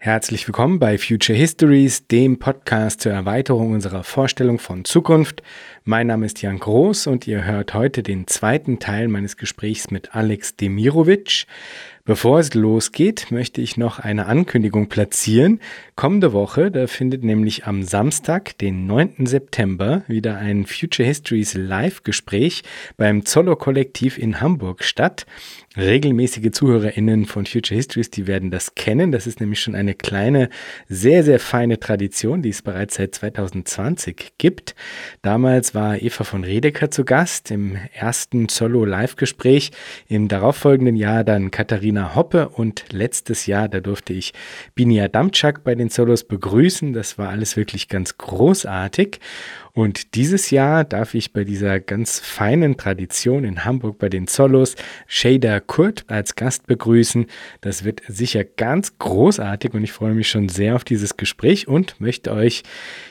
Herzlich willkommen bei Future Histories, dem Podcast zur Erweiterung unserer Vorstellung von Zukunft. Mein Name ist Jan Groß und ihr hört heute den zweiten Teil meines Gesprächs mit Alex Demirovic. Bevor es losgeht, möchte ich noch eine Ankündigung platzieren. Kommende Woche, da findet nämlich am Samstag, den 9. September, wieder ein Future Histories Live-Gespräch beim Zollo Kollektiv in Hamburg statt. Regelmäßige ZuhörerInnen von Future Histories, die werden das kennen. Das ist nämlich schon eine kleine, sehr, sehr feine Tradition, die es bereits seit 2020 gibt. Damals war Eva von Redeker zu Gast im ersten Zollo Live-Gespräch. Im darauffolgenden Jahr dann Katharina Hoppe und letztes Jahr, da durfte ich Binia Damczak bei den Solos begrüßen. Das war alles wirklich ganz großartig. Und dieses Jahr darf ich bei dieser ganz feinen Tradition in Hamburg bei den Solos Shader Kurt als Gast begrüßen. Das wird sicher ganz großartig und ich freue mich schon sehr auf dieses Gespräch und möchte euch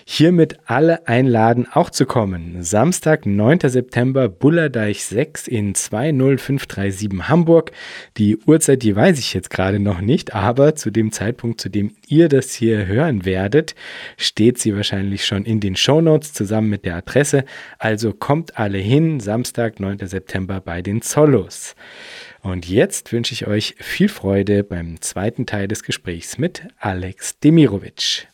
hiermit alle einladen, auch zu kommen. Samstag, 9. September, Bullerdeich 6 in 20537 Hamburg. Die Uhrzeit, die weiß ich jetzt gerade noch nicht, aber zu dem Zeitpunkt, zu dem ihr das hier hören werdet, steht sie wahrscheinlich schon in den Shownotes zusammen mit der Adresse. Also kommt alle hin, Samstag, 9. September bei den Solos. Und jetzt wünsche ich euch viel Freude beim zweiten Teil des Gesprächs mit Alex Demirovic.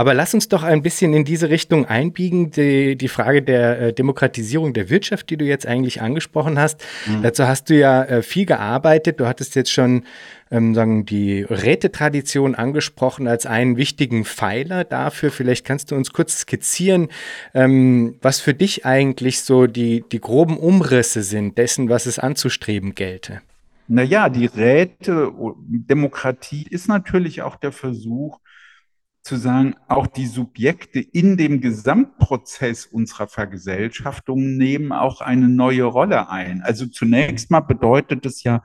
Aber lass uns doch ein bisschen in diese Richtung einbiegen, die, die Frage der äh, Demokratisierung der Wirtschaft, die du jetzt eigentlich angesprochen hast. Mhm. Dazu hast du ja äh, viel gearbeitet. Du hattest jetzt schon ähm, sagen, die Rätetradition angesprochen als einen wichtigen Pfeiler dafür. Vielleicht kannst du uns kurz skizzieren, ähm, was für dich eigentlich so die, die groben Umrisse sind dessen, was es anzustreben gelte. Naja, die Räte, Demokratie ist natürlich auch der Versuch, zu sagen, auch die Subjekte in dem Gesamtprozess unserer Vergesellschaftung nehmen auch eine neue Rolle ein. Also zunächst mal bedeutet es ja,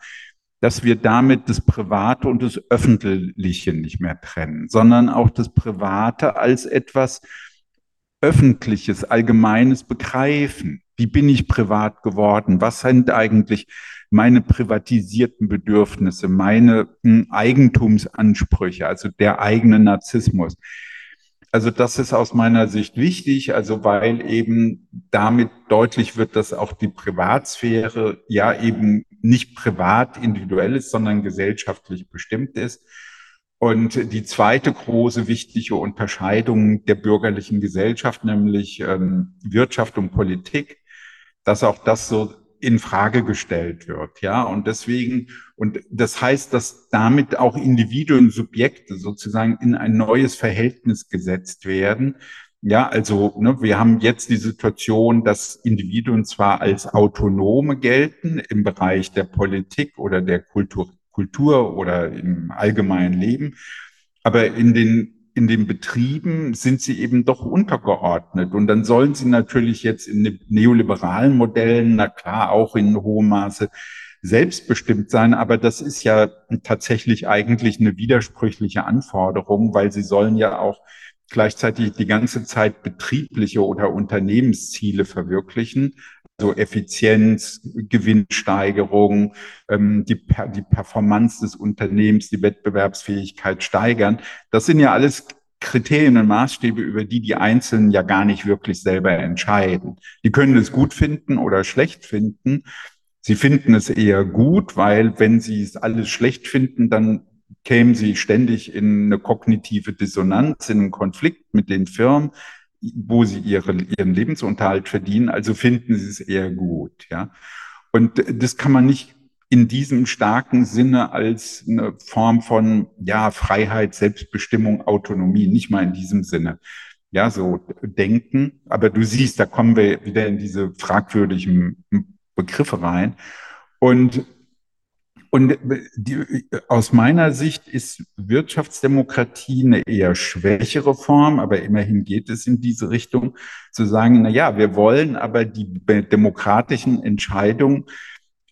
dass wir damit das Private und das Öffentliche nicht mehr trennen, sondern auch das Private als etwas Öffentliches, Allgemeines begreifen. Wie bin ich privat geworden? Was sind eigentlich meine privatisierten Bedürfnisse, meine hm, Eigentumsansprüche, also der eigene Narzissmus. Also das ist aus meiner Sicht wichtig, also weil eben damit deutlich wird, dass auch die Privatsphäre ja eben nicht privat individuell ist, sondern gesellschaftlich bestimmt ist. Und die zweite große wichtige Unterscheidung der bürgerlichen Gesellschaft, nämlich ähm, Wirtschaft und Politik, dass auch das so in Frage gestellt wird, ja. Und deswegen, und das heißt, dass damit auch Individuen, Subjekte sozusagen in ein neues Verhältnis gesetzt werden. Ja, also ne, wir haben jetzt die Situation, dass Individuen zwar als Autonome gelten im Bereich der Politik oder der Kultur, Kultur oder im allgemeinen Leben, aber in den in den Betrieben sind sie eben doch untergeordnet. Und dann sollen sie natürlich jetzt in neoliberalen Modellen, na klar, auch in hohem Maße selbstbestimmt sein. Aber das ist ja tatsächlich eigentlich eine widersprüchliche Anforderung, weil sie sollen ja auch gleichzeitig die ganze Zeit betriebliche oder Unternehmensziele verwirklichen, also Effizienz, Gewinnsteigerung, ähm, die, die Performance des Unternehmens, die Wettbewerbsfähigkeit steigern. Das sind ja alles Kriterien und Maßstäbe, über die die Einzelnen ja gar nicht wirklich selber entscheiden. Die können es gut finden oder schlecht finden. Sie finden es eher gut, weil wenn sie es alles schlecht finden, dann kämen sie ständig in eine kognitive Dissonanz, in einen Konflikt mit den Firmen wo sie ihre, ihren Lebensunterhalt verdienen, also finden sie es eher gut, ja. Und das kann man nicht in diesem starken Sinne als eine Form von, ja, Freiheit, Selbstbestimmung, Autonomie, nicht mal in diesem Sinne, ja, so denken. Aber du siehst, da kommen wir wieder in diese fragwürdigen Begriffe rein. Und und die, aus meiner Sicht ist Wirtschaftsdemokratie eine eher schwächere Form, aber immerhin geht es in diese Richtung, zu sagen, na ja, wir wollen aber die demokratischen Entscheidungen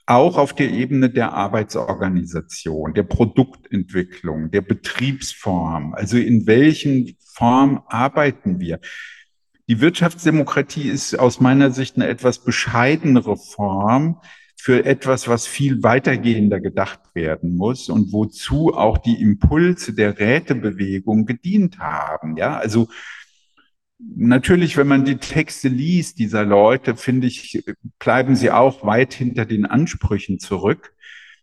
auch auf der Ebene der Arbeitsorganisation, der Produktentwicklung, der Betriebsform, also in welchen Form arbeiten wir. Die Wirtschaftsdemokratie ist aus meiner Sicht eine etwas bescheidenere Form, für etwas, was viel weitergehender gedacht werden muss und wozu auch die Impulse der Rätebewegung gedient haben. Ja, also natürlich, wenn man die Texte liest dieser Leute, finde ich, bleiben sie auch weit hinter den Ansprüchen zurück.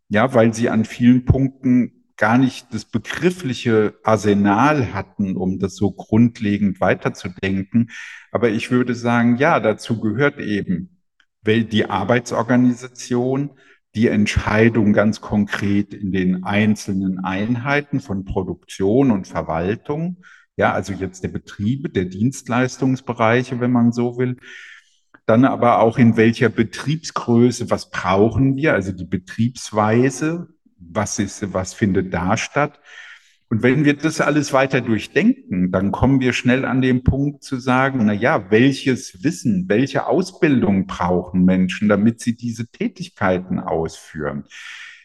Ja, weil sie an vielen Punkten gar nicht das begriffliche Arsenal hatten, um das so grundlegend weiterzudenken. Aber ich würde sagen, ja, dazu gehört eben die Arbeitsorganisation, die Entscheidung ganz konkret in den einzelnen Einheiten von Produktion und Verwaltung, ja, also jetzt der Betriebe, der Dienstleistungsbereiche, wenn man so will. Dann aber auch in welcher Betriebsgröße, was brauchen wir, also die Betriebsweise, was ist, was findet da statt. Und wenn wir das alles weiter durchdenken, dann kommen wir schnell an den Punkt zu sagen, na ja, welches Wissen, welche Ausbildung brauchen Menschen, damit sie diese Tätigkeiten ausführen?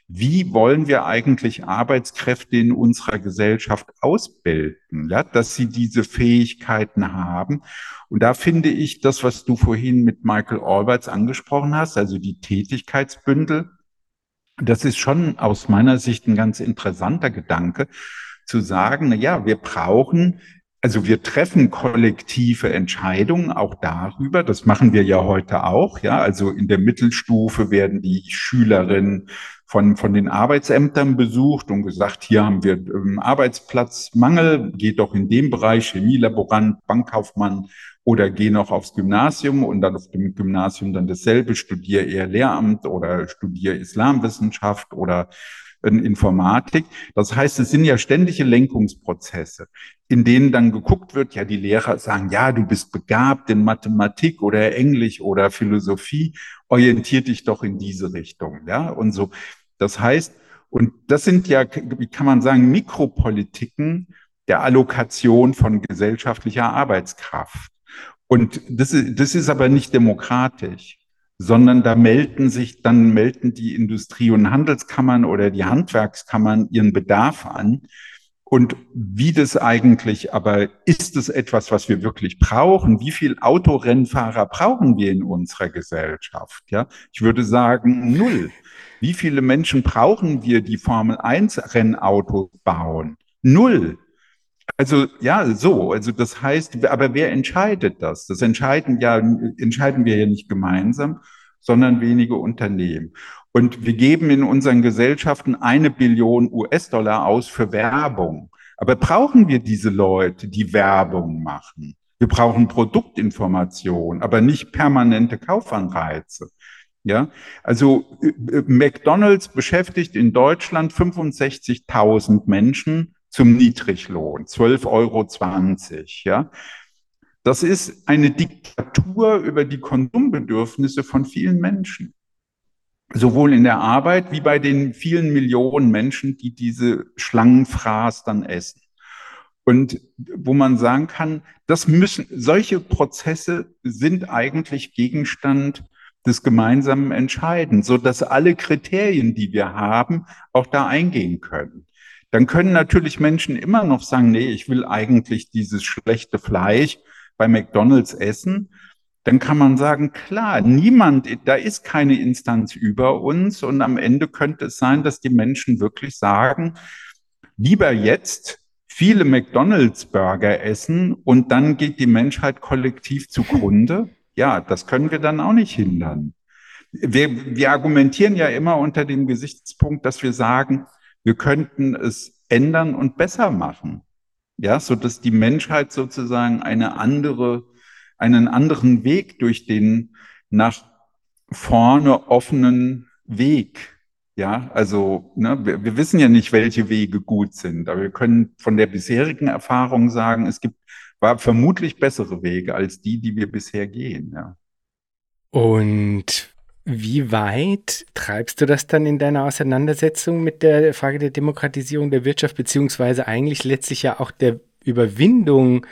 Wie wollen wir eigentlich Arbeitskräfte in unserer Gesellschaft ausbilden, ja, dass sie diese Fähigkeiten haben? Und da finde ich das, was du vorhin mit Michael Alberts angesprochen hast, also die Tätigkeitsbündel, das ist schon aus meiner Sicht ein ganz interessanter Gedanke, zu sagen, na ja, wir brauchen, also wir treffen kollektive Entscheidungen auch darüber. Das machen wir ja heute auch. Ja, also in der Mittelstufe werden die Schülerinnen von, von den Arbeitsämtern besucht und gesagt, hier haben wir ähm, Arbeitsplatzmangel, geht doch in dem Bereich Chemielaborant, Bankkaufmann oder geh noch aufs Gymnasium und dann auf dem Gymnasium dann dasselbe, studiere eher Lehramt oder studiere Islamwissenschaft oder in Informatik. Das heißt, es sind ja ständige Lenkungsprozesse, in denen dann geguckt wird, ja, die Lehrer sagen, ja, du bist begabt in Mathematik oder Englisch oder Philosophie, orientier dich doch in diese Richtung, ja, und so. Das heißt, und das sind ja, wie kann man sagen, Mikropolitiken der Allokation von gesellschaftlicher Arbeitskraft. Und das ist, das ist aber nicht demokratisch, sondern da melden sich, dann melden die Industrie- und Handelskammern oder die Handwerkskammern ihren Bedarf an. Und wie das eigentlich, aber ist es etwas, was wir wirklich brauchen? Wie viel Autorennfahrer brauchen wir in unserer Gesellschaft? Ja, ich würde sagen null. Wie viele Menschen brauchen wir, die Formel 1 Rennautos bauen? Null. Also ja, so. Also das heißt, aber wer entscheidet das? Das entscheiden ja entscheiden wir ja nicht gemeinsam, sondern wenige Unternehmen. Und wir geben in unseren Gesellschaften eine Billion US-Dollar aus für Werbung. Aber brauchen wir diese Leute, die Werbung machen? Wir brauchen Produktinformation, aber nicht permanente Kaufanreize. Ja, also äh, McDonald's beschäftigt in Deutschland 65.000 Menschen zum Niedriglohn, 12,20 Euro, ja. Das ist eine Diktatur über die Konsumbedürfnisse von vielen Menschen. Sowohl in der Arbeit wie bei den vielen Millionen Menschen, die diese Schlangenfraß dann essen. Und wo man sagen kann, das müssen, solche Prozesse sind eigentlich Gegenstand des gemeinsamen Entscheidens, so dass alle Kriterien, die wir haben, auch da eingehen können dann können natürlich Menschen immer noch sagen, nee, ich will eigentlich dieses schlechte Fleisch bei McDonald's essen. Dann kann man sagen, klar, niemand, da ist keine Instanz über uns und am Ende könnte es sein, dass die Menschen wirklich sagen, lieber jetzt viele McDonald's-Burger essen und dann geht die Menschheit kollektiv zugrunde. Ja, das können wir dann auch nicht hindern. Wir, wir argumentieren ja immer unter dem Gesichtspunkt, dass wir sagen, wir könnten es ändern und besser machen. Ja, so dass die Menschheit sozusagen eine andere, einen anderen Weg durch den nach vorne offenen Weg. Ja, also ne, wir, wir wissen ja nicht, welche Wege gut sind, aber wir können von der bisherigen Erfahrung sagen, es gibt war vermutlich bessere Wege als die, die wir bisher gehen. Ja. Und wie weit treibst du das dann in deiner Auseinandersetzung mit der Frage der Demokratisierung der Wirtschaft, beziehungsweise eigentlich letztlich ja auch der Überwindung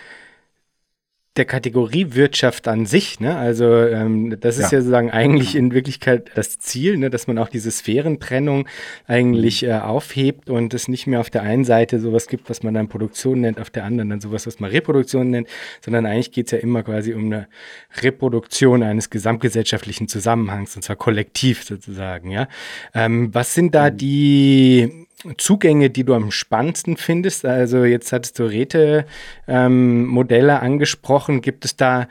der Kategorie Wirtschaft an sich, ne? Also ähm, das ist ja. ja sozusagen eigentlich in Wirklichkeit das Ziel, ne? dass man auch diese Sphärentrennung eigentlich mhm. äh, aufhebt und es nicht mehr auf der einen Seite sowas gibt, was man dann Produktion nennt, auf der anderen dann sowas, was man Reproduktion nennt, sondern eigentlich geht es ja immer quasi um eine Reproduktion eines gesamtgesellschaftlichen Zusammenhangs und zwar kollektiv sozusagen, ja. Ähm, was sind da mhm. die Zugänge, die du am spannendsten findest? Also jetzt hattest du Räte-Modelle ähm, angesprochen. Gibt es da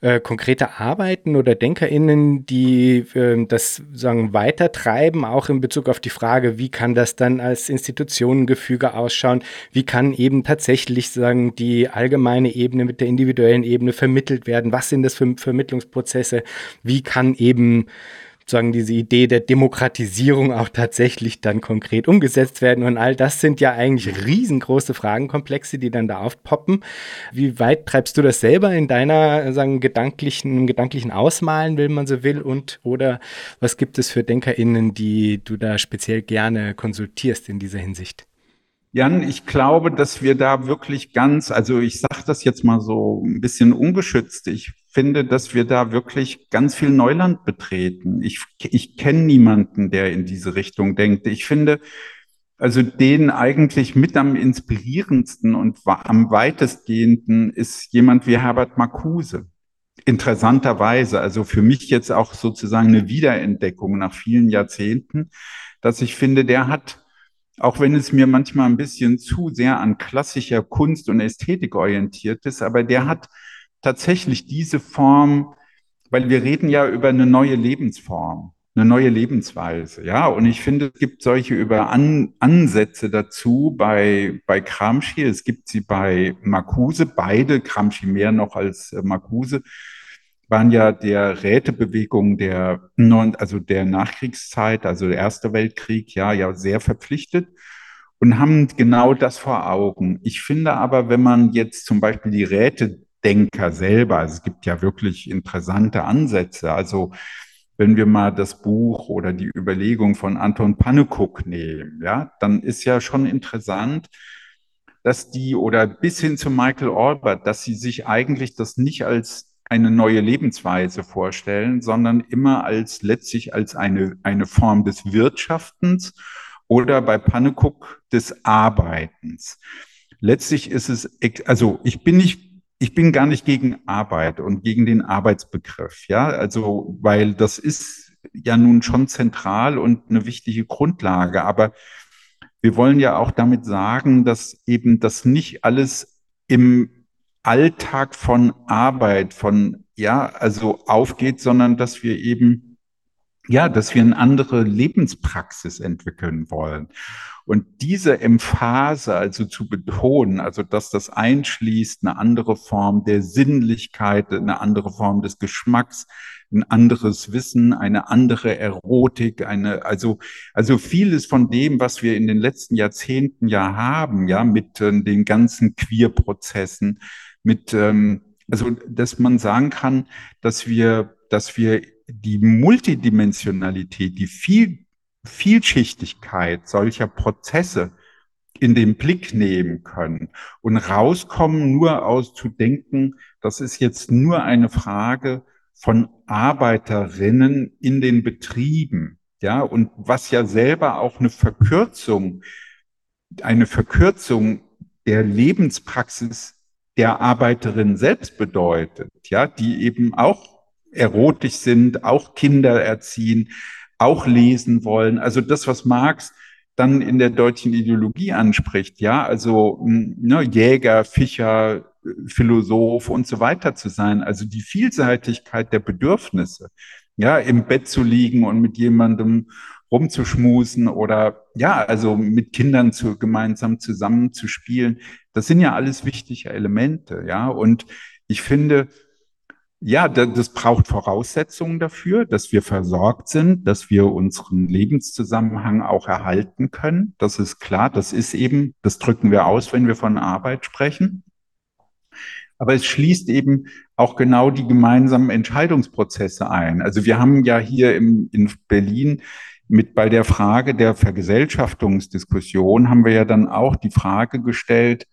äh, konkrete Arbeiten oder DenkerInnen, die äh, das sagen weitertreiben, auch in Bezug auf die Frage, wie kann das dann als Institutionengefüge ausschauen? Wie kann eben tatsächlich sagen die allgemeine Ebene mit der individuellen Ebene vermittelt werden? Was sind das für Vermittlungsprozesse? Wie kann eben sozusagen diese Idee der Demokratisierung auch tatsächlich dann konkret umgesetzt werden. Und all das sind ja eigentlich riesengroße Fragenkomplexe, die dann da aufpoppen. Wie weit treibst du das selber in deiner sagen, gedanklichen, gedanklichen Ausmalen, wenn man so will? Und oder was gibt es für DenkerInnen, die du da speziell gerne konsultierst in dieser Hinsicht? Jan, ich glaube, dass wir da wirklich ganz, also ich sage das jetzt mal so ein bisschen ungeschützt, ich finde, dass wir da wirklich ganz viel Neuland betreten. Ich, ich kenne niemanden, der in diese Richtung denkt. Ich finde, also den eigentlich mit am inspirierendsten und am weitestgehenden ist jemand wie Herbert Marcuse. Interessanterweise, also für mich jetzt auch sozusagen eine Wiederentdeckung nach vielen Jahrzehnten, dass ich finde, der hat auch wenn es mir manchmal ein bisschen zu sehr an klassischer Kunst und Ästhetik orientiert ist, aber der hat tatsächlich diese Form, weil wir reden ja über eine neue Lebensform, eine neue Lebensweise, ja. Und ich finde, es gibt solche über An Ansätze dazu bei, bei Gramsci, es gibt sie bei Marcuse, beide, Gramsci mehr noch als äh, Marcuse, waren ja der Rätebewegung der, also der Nachkriegszeit, also der Erste Weltkrieg, ja, ja sehr verpflichtet und haben genau das vor Augen. Ich finde aber, wenn man jetzt zum Beispiel die Rätedenker selber, also es gibt ja wirklich interessante Ansätze, also wenn wir mal das Buch oder die Überlegung von Anton Pannekow nehmen, ja, dann ist ja schon interessant, dass die oder bis hin zu Michael Albert, dass sie sich eigentlich das nicht als eine neue Lebensweise vorstellen, sondern immer als letztlich als eine, eine Form des Wirtschaftens oder bei Pannekuck des Arbeitens. Letztlich ist es, also ich bin nicht, ich bin gar nicht gegen Arbeit und gegen den Arbeitsbegriff, ja, also, weil das ist ja nun schon zentral und eine wichtige Grundlage, aber wir wollen ja auch damit sagen, dass eben das nicht alles im Alltag von Arbeit, von, ja, also aufgeht, sondern dass wir eben, ja, dass wir eine andere Lebenspraxis entwickeln wollen. Und diese Emphase also zu betonen, also dass das einschließt eine andere Form der Sinnlichkeit, eine andere Form des Geschmacks, ein anderes Wissen, eine andere Erotik, eine, also, also vieles von dem, was wir in den letzten Jahrzehnten ja haben, ja, mit äh, den ganzen Queer-Prozessen, mit, ähm, also dass man sagen kann, dass wir, dass wir die Multidimensionalität, die viel, Vielschichtigkeit solcher Prozesse in den Blick nehmen können und rauskommen, nur aus zu denken, das ist jetzt nur eine Frage von Arbeiterinnen in den Betrieben. Ja, und was ja selber auch eine Verkürzung, eine Verkürzung der Lebenspraxis der Arbeiterin selbst bedeutet, ja, die eben auch erotisch sind, auch Kinder erziehen, auch lesen wollen. Also das, was Marx dann in der deutschen Ideologie anspricht, ja, also hm, ne, Jäger, Fischer, Philosoph und so weiter zu sein. Also die Vielseitigkeit der Bedürfnisse, ja, im Bett zu liegen und mit jemandem rumzuschmusen oder ja, also mit Kindern zu, gemeinsam zusammenzuspielen. Das sind ja alles wichtige Elemente, ja. Und ich finde, ja, das braucht Voraussetzungen dafür, dass wir versorgt sind, dass wir unseren Lebenszusammenhang auch erhalten können. Das ist klar. Das ist eben, das drücken wir aus, wenn wir von Arbeit sprechen. Aber es schließt eben auch genau die gemeinsamen Entscheidungsprozesse ein. Also wir haben ja hier im, in Berlin mit bei der Frage der Vergesellschaftungsdiskussion haben wir ja dann auch die Frage gestellt,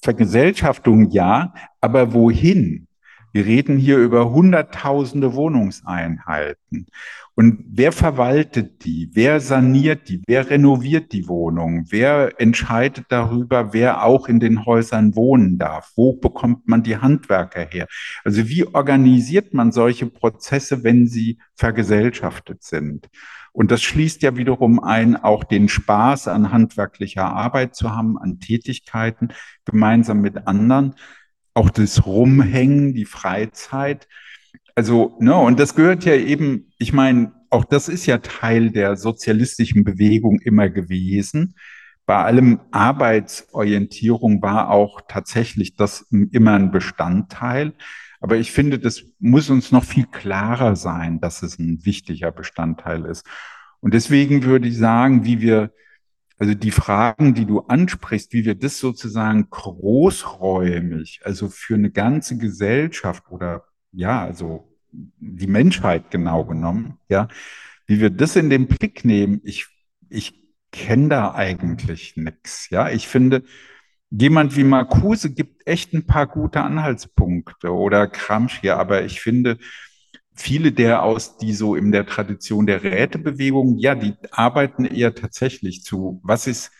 Vergesellschaftung ja, aber wohin? Wir reden hier über hunderttausende Wohnungseinheiten. Und wer verwaltet die? Wer saniert die? Wer renoviert die Wohnung? Wer entscheidet darüber, wer auch in den Häusern wohnen darf? Wo bekommt man die Handwerker her? Also wie organisiert man solche Prozesse, wenn sie vergesellschaftet sind? Und das schließt ja wiederum ein, auch den Spaß an handwerklicher Arbeit zu haben, an Tätigkeiten gemeinsam mit anderen auch das Rumhängen, die Freizeit. Also, ne, und das gehört ja eben, ich meine, auch das ist ja Teil der sozialistischen Bewegung immer gewesen. Bei allem Arbeitsorientierung war auch tatsächlich das immer ein Bestandteil. Aber ich finde, das muss uns noch viel klarer sein, dass es ein wichtiger Bestandteil ist. Und deswegen würde ich sagen, wie wir also die Fragen, die du ansprichst, wie wir das sozusagen großräumig, also für eine ganze Gesellschaft oder ja, also die Menschheit genau genommen, ja, wie wir das in den Blick nehmen, ich, ich kenne da eigentlich nichts. Ja, ich finde, jemand wie Marcuse gibt echt ein paar gute Anhaltspunkte oder Gramsci, aber ich finde, viele der aus, die so in der Tradition der Rätebewegung, ja, die arbeiten eher tatsächlich zu, was ist,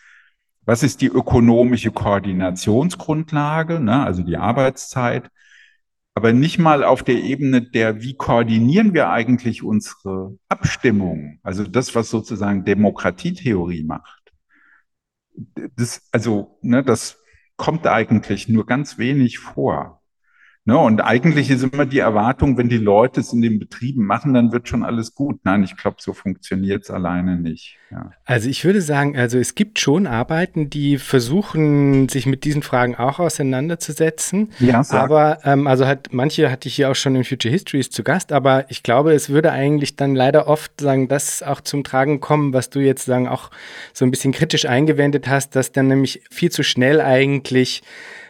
was ist die ökonomische Koordinationsgrundlage, ne, also die Arbeitszeit, aber nicht mal auf der Ebene der, wie koordinieren wir eigentlich unsere Abstimmung, also das, was sozusagen Demokratietheorie macht. Das, also, ne, das kommt eigentlich nur ganz wenig vor. Ne, und eigentlich ist immer die Erwartung, wenn die Leute es in den Betrieben machen, dann wird schon alles gut. Nein, ich glaube, so funktioniert es alleine nicht. Ja. Also ich würde sagen, also es gibt schon Arbeiten, die versuchen, sich mit diesen Fragen auch auseinanderzusetzen. Ja, sag. aber ähm, also hat manche hatte ich hier auch schon in Future Histories zu Gast, aber ich glaube, es würde eigentlich dann leider oft sagen, das auch zum Tragen kommen, was du jetzt sagen auch so ein bisschen kritisch eingewendet hast, dass dann nämlich viel zu schnell eigentlich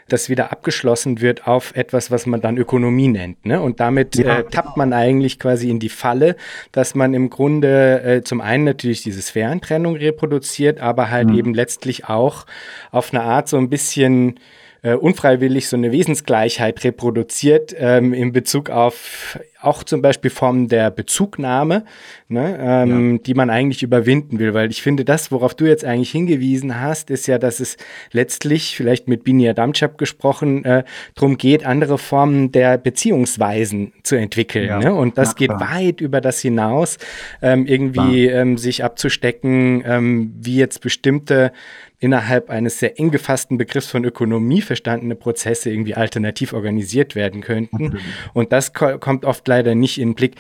das wieder abgeschlossen wird auf etwas, was man dann Ökonomie nennt. Ne? Und damit ja. äh, tappt man eigentlich quasi in die Falle, dass man im Grunde äh, zum einen natürlich diese Sphärentrennung reproduziert, aber halt mhm. eben letztlich auch auf eine Art so ein bisschen äh, unfreiwillig so eine Wesensgleichheit reproduziert ähm, in Bezug auf auch zum Beispiel Formen der Bezugnahme, ne, ähm, ja. die man eigentlich überwinden will. Weil ich finde, das, worauf du jetzt eigentlich hingewiesen hast, ist ja, dass es letztlich, vielleicht mit Binia Damchab gesprochen, äh, darum geht, andere Formen der Beziehungsweisen zu entwickeln. Ja. Ne? Und das ja, geht weit über das hinaus, ähm, irgendwie ähm, sich abzustecken, ähm, wie jetzt bestimmte innerhalb eines sehr eng gefassten Begriffs von Ökonomie verstandene Prozesse irgendwie alternativ organisiert werden könnten. Und das ko kommt oft leider nicht in den Blick.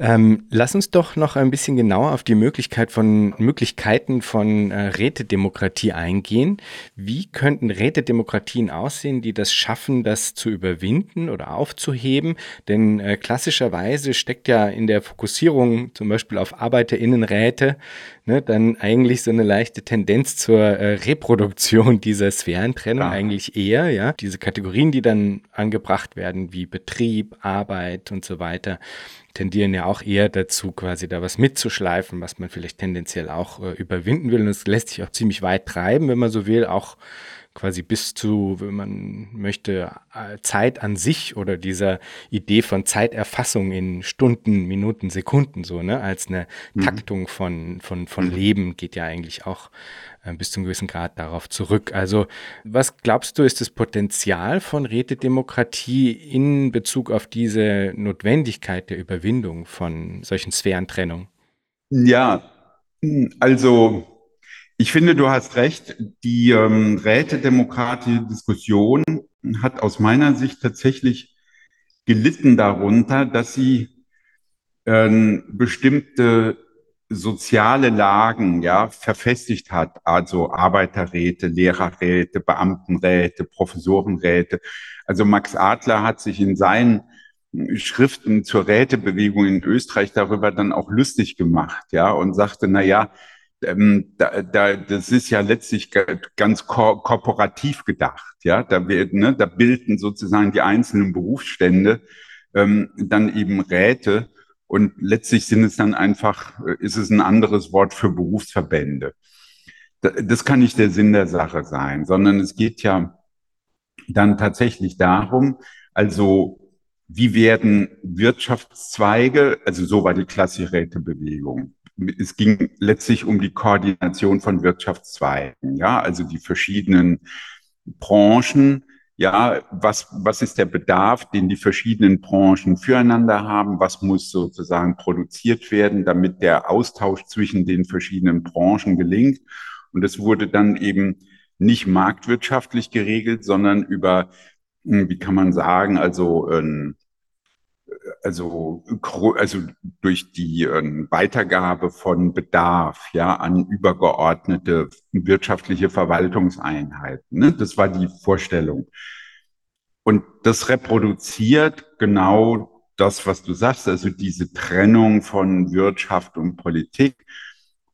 Ähm, lass uns doch noch ein bisschen genauer auf die Möglichkeit von Möglichkeiten von äh, Rätedemokratie eingehen. Wie könnten Rätedemokratien aussehen, die das schaffen, das zu überwinden oder aufzuheben? Denn äh, klassischerweise steckt ja in der Fokussierung zum Beispiel auf Arbeiterinnenräte ne, dann eigentlich so eine leichte Tendenz zur äh, Reproduktion dieser Sphärentrennung ja. eigentlich eher, ja. Diese Kategorien, die dann angebracht werden, wie Betrieb, Arbeit und so weiter, tendieren ja auch eher dazu, quasi da was mitzuschleifen, was man vielleicht tendenziell auch äh, überwinden will. Und es lässt sich auch ziemlich weit treiben, wenn man so will, auch quasi bis zu, wenn man möchte, äh, Zeit an sich oder dieser Idee von Zeiterfassung in Stunden, Minuten, Sekunden so, ne, als eine mhm. Taktung von, von, von mhm. Leben geht ja eigentlich auch äh, bis zum gewissen Grad darauf zurück. Also, was glaubst du, ist das Potenzial von Rätedemokratie in Bezug auf diese Notwendigkeit der Überwindung von solchen Sphärentrennung? Ja, also ich finde, du hast recht. Die ähm, rätedemokratische Diskussion hat aus meiner Sicht tatsächlich gelitten darunter, dass sie ähm, bestimmte soziale Lagen ja verfestigt hat, also Arbeiterräte, Lehrerräte, Beamtenräte, Professorenräte. Also Max Adler hat sich in seinen Schriften zur Rätebewegung in Österreich darüber dann auch lustig gemacht, ja, und sagte, na ja, ähm, da, da, das ist ja letztlich ganz ko korporativ gedacht. Ja, da, wird, ne, da bilden sozusagen die einzelnen Berufsstände ähm, dann eben Räte und letztlich sind es dann einfach, äh, ist es ein anderes Wort für Berufsverbände. Das kann nicht der Sinn der Sache sein, sondern es geht ja dann tatsächlich darum, also wie werden Wirtschaftszweige, also so war die klassische Rätebewegung. Es ging letztlich um die Koordination von Wirtschaftszweigen, ja, also die verschiedenen Branchen, ja, was, was ist der Bedarf, den die verschiedenen Branchen füreinander haben? Was muss sozusagen produziert werden, damit der Austausch zwischen den verschiedenen Branchen gelingt? Und es wurde dann eben nicht marktwirtschaftlich geregelt, sondern über, hm, wie kann man sagen, also, ähm, also, also durch die ähm, Weitergabe von Bedarf ja an übergeordnete wirtschaftliche Verwaltungseinheiten. Ne? Das war die Vorstellung. Und das reproduziert genau das, was du sagst, also diese Trennung von Wirtschaft und Politik.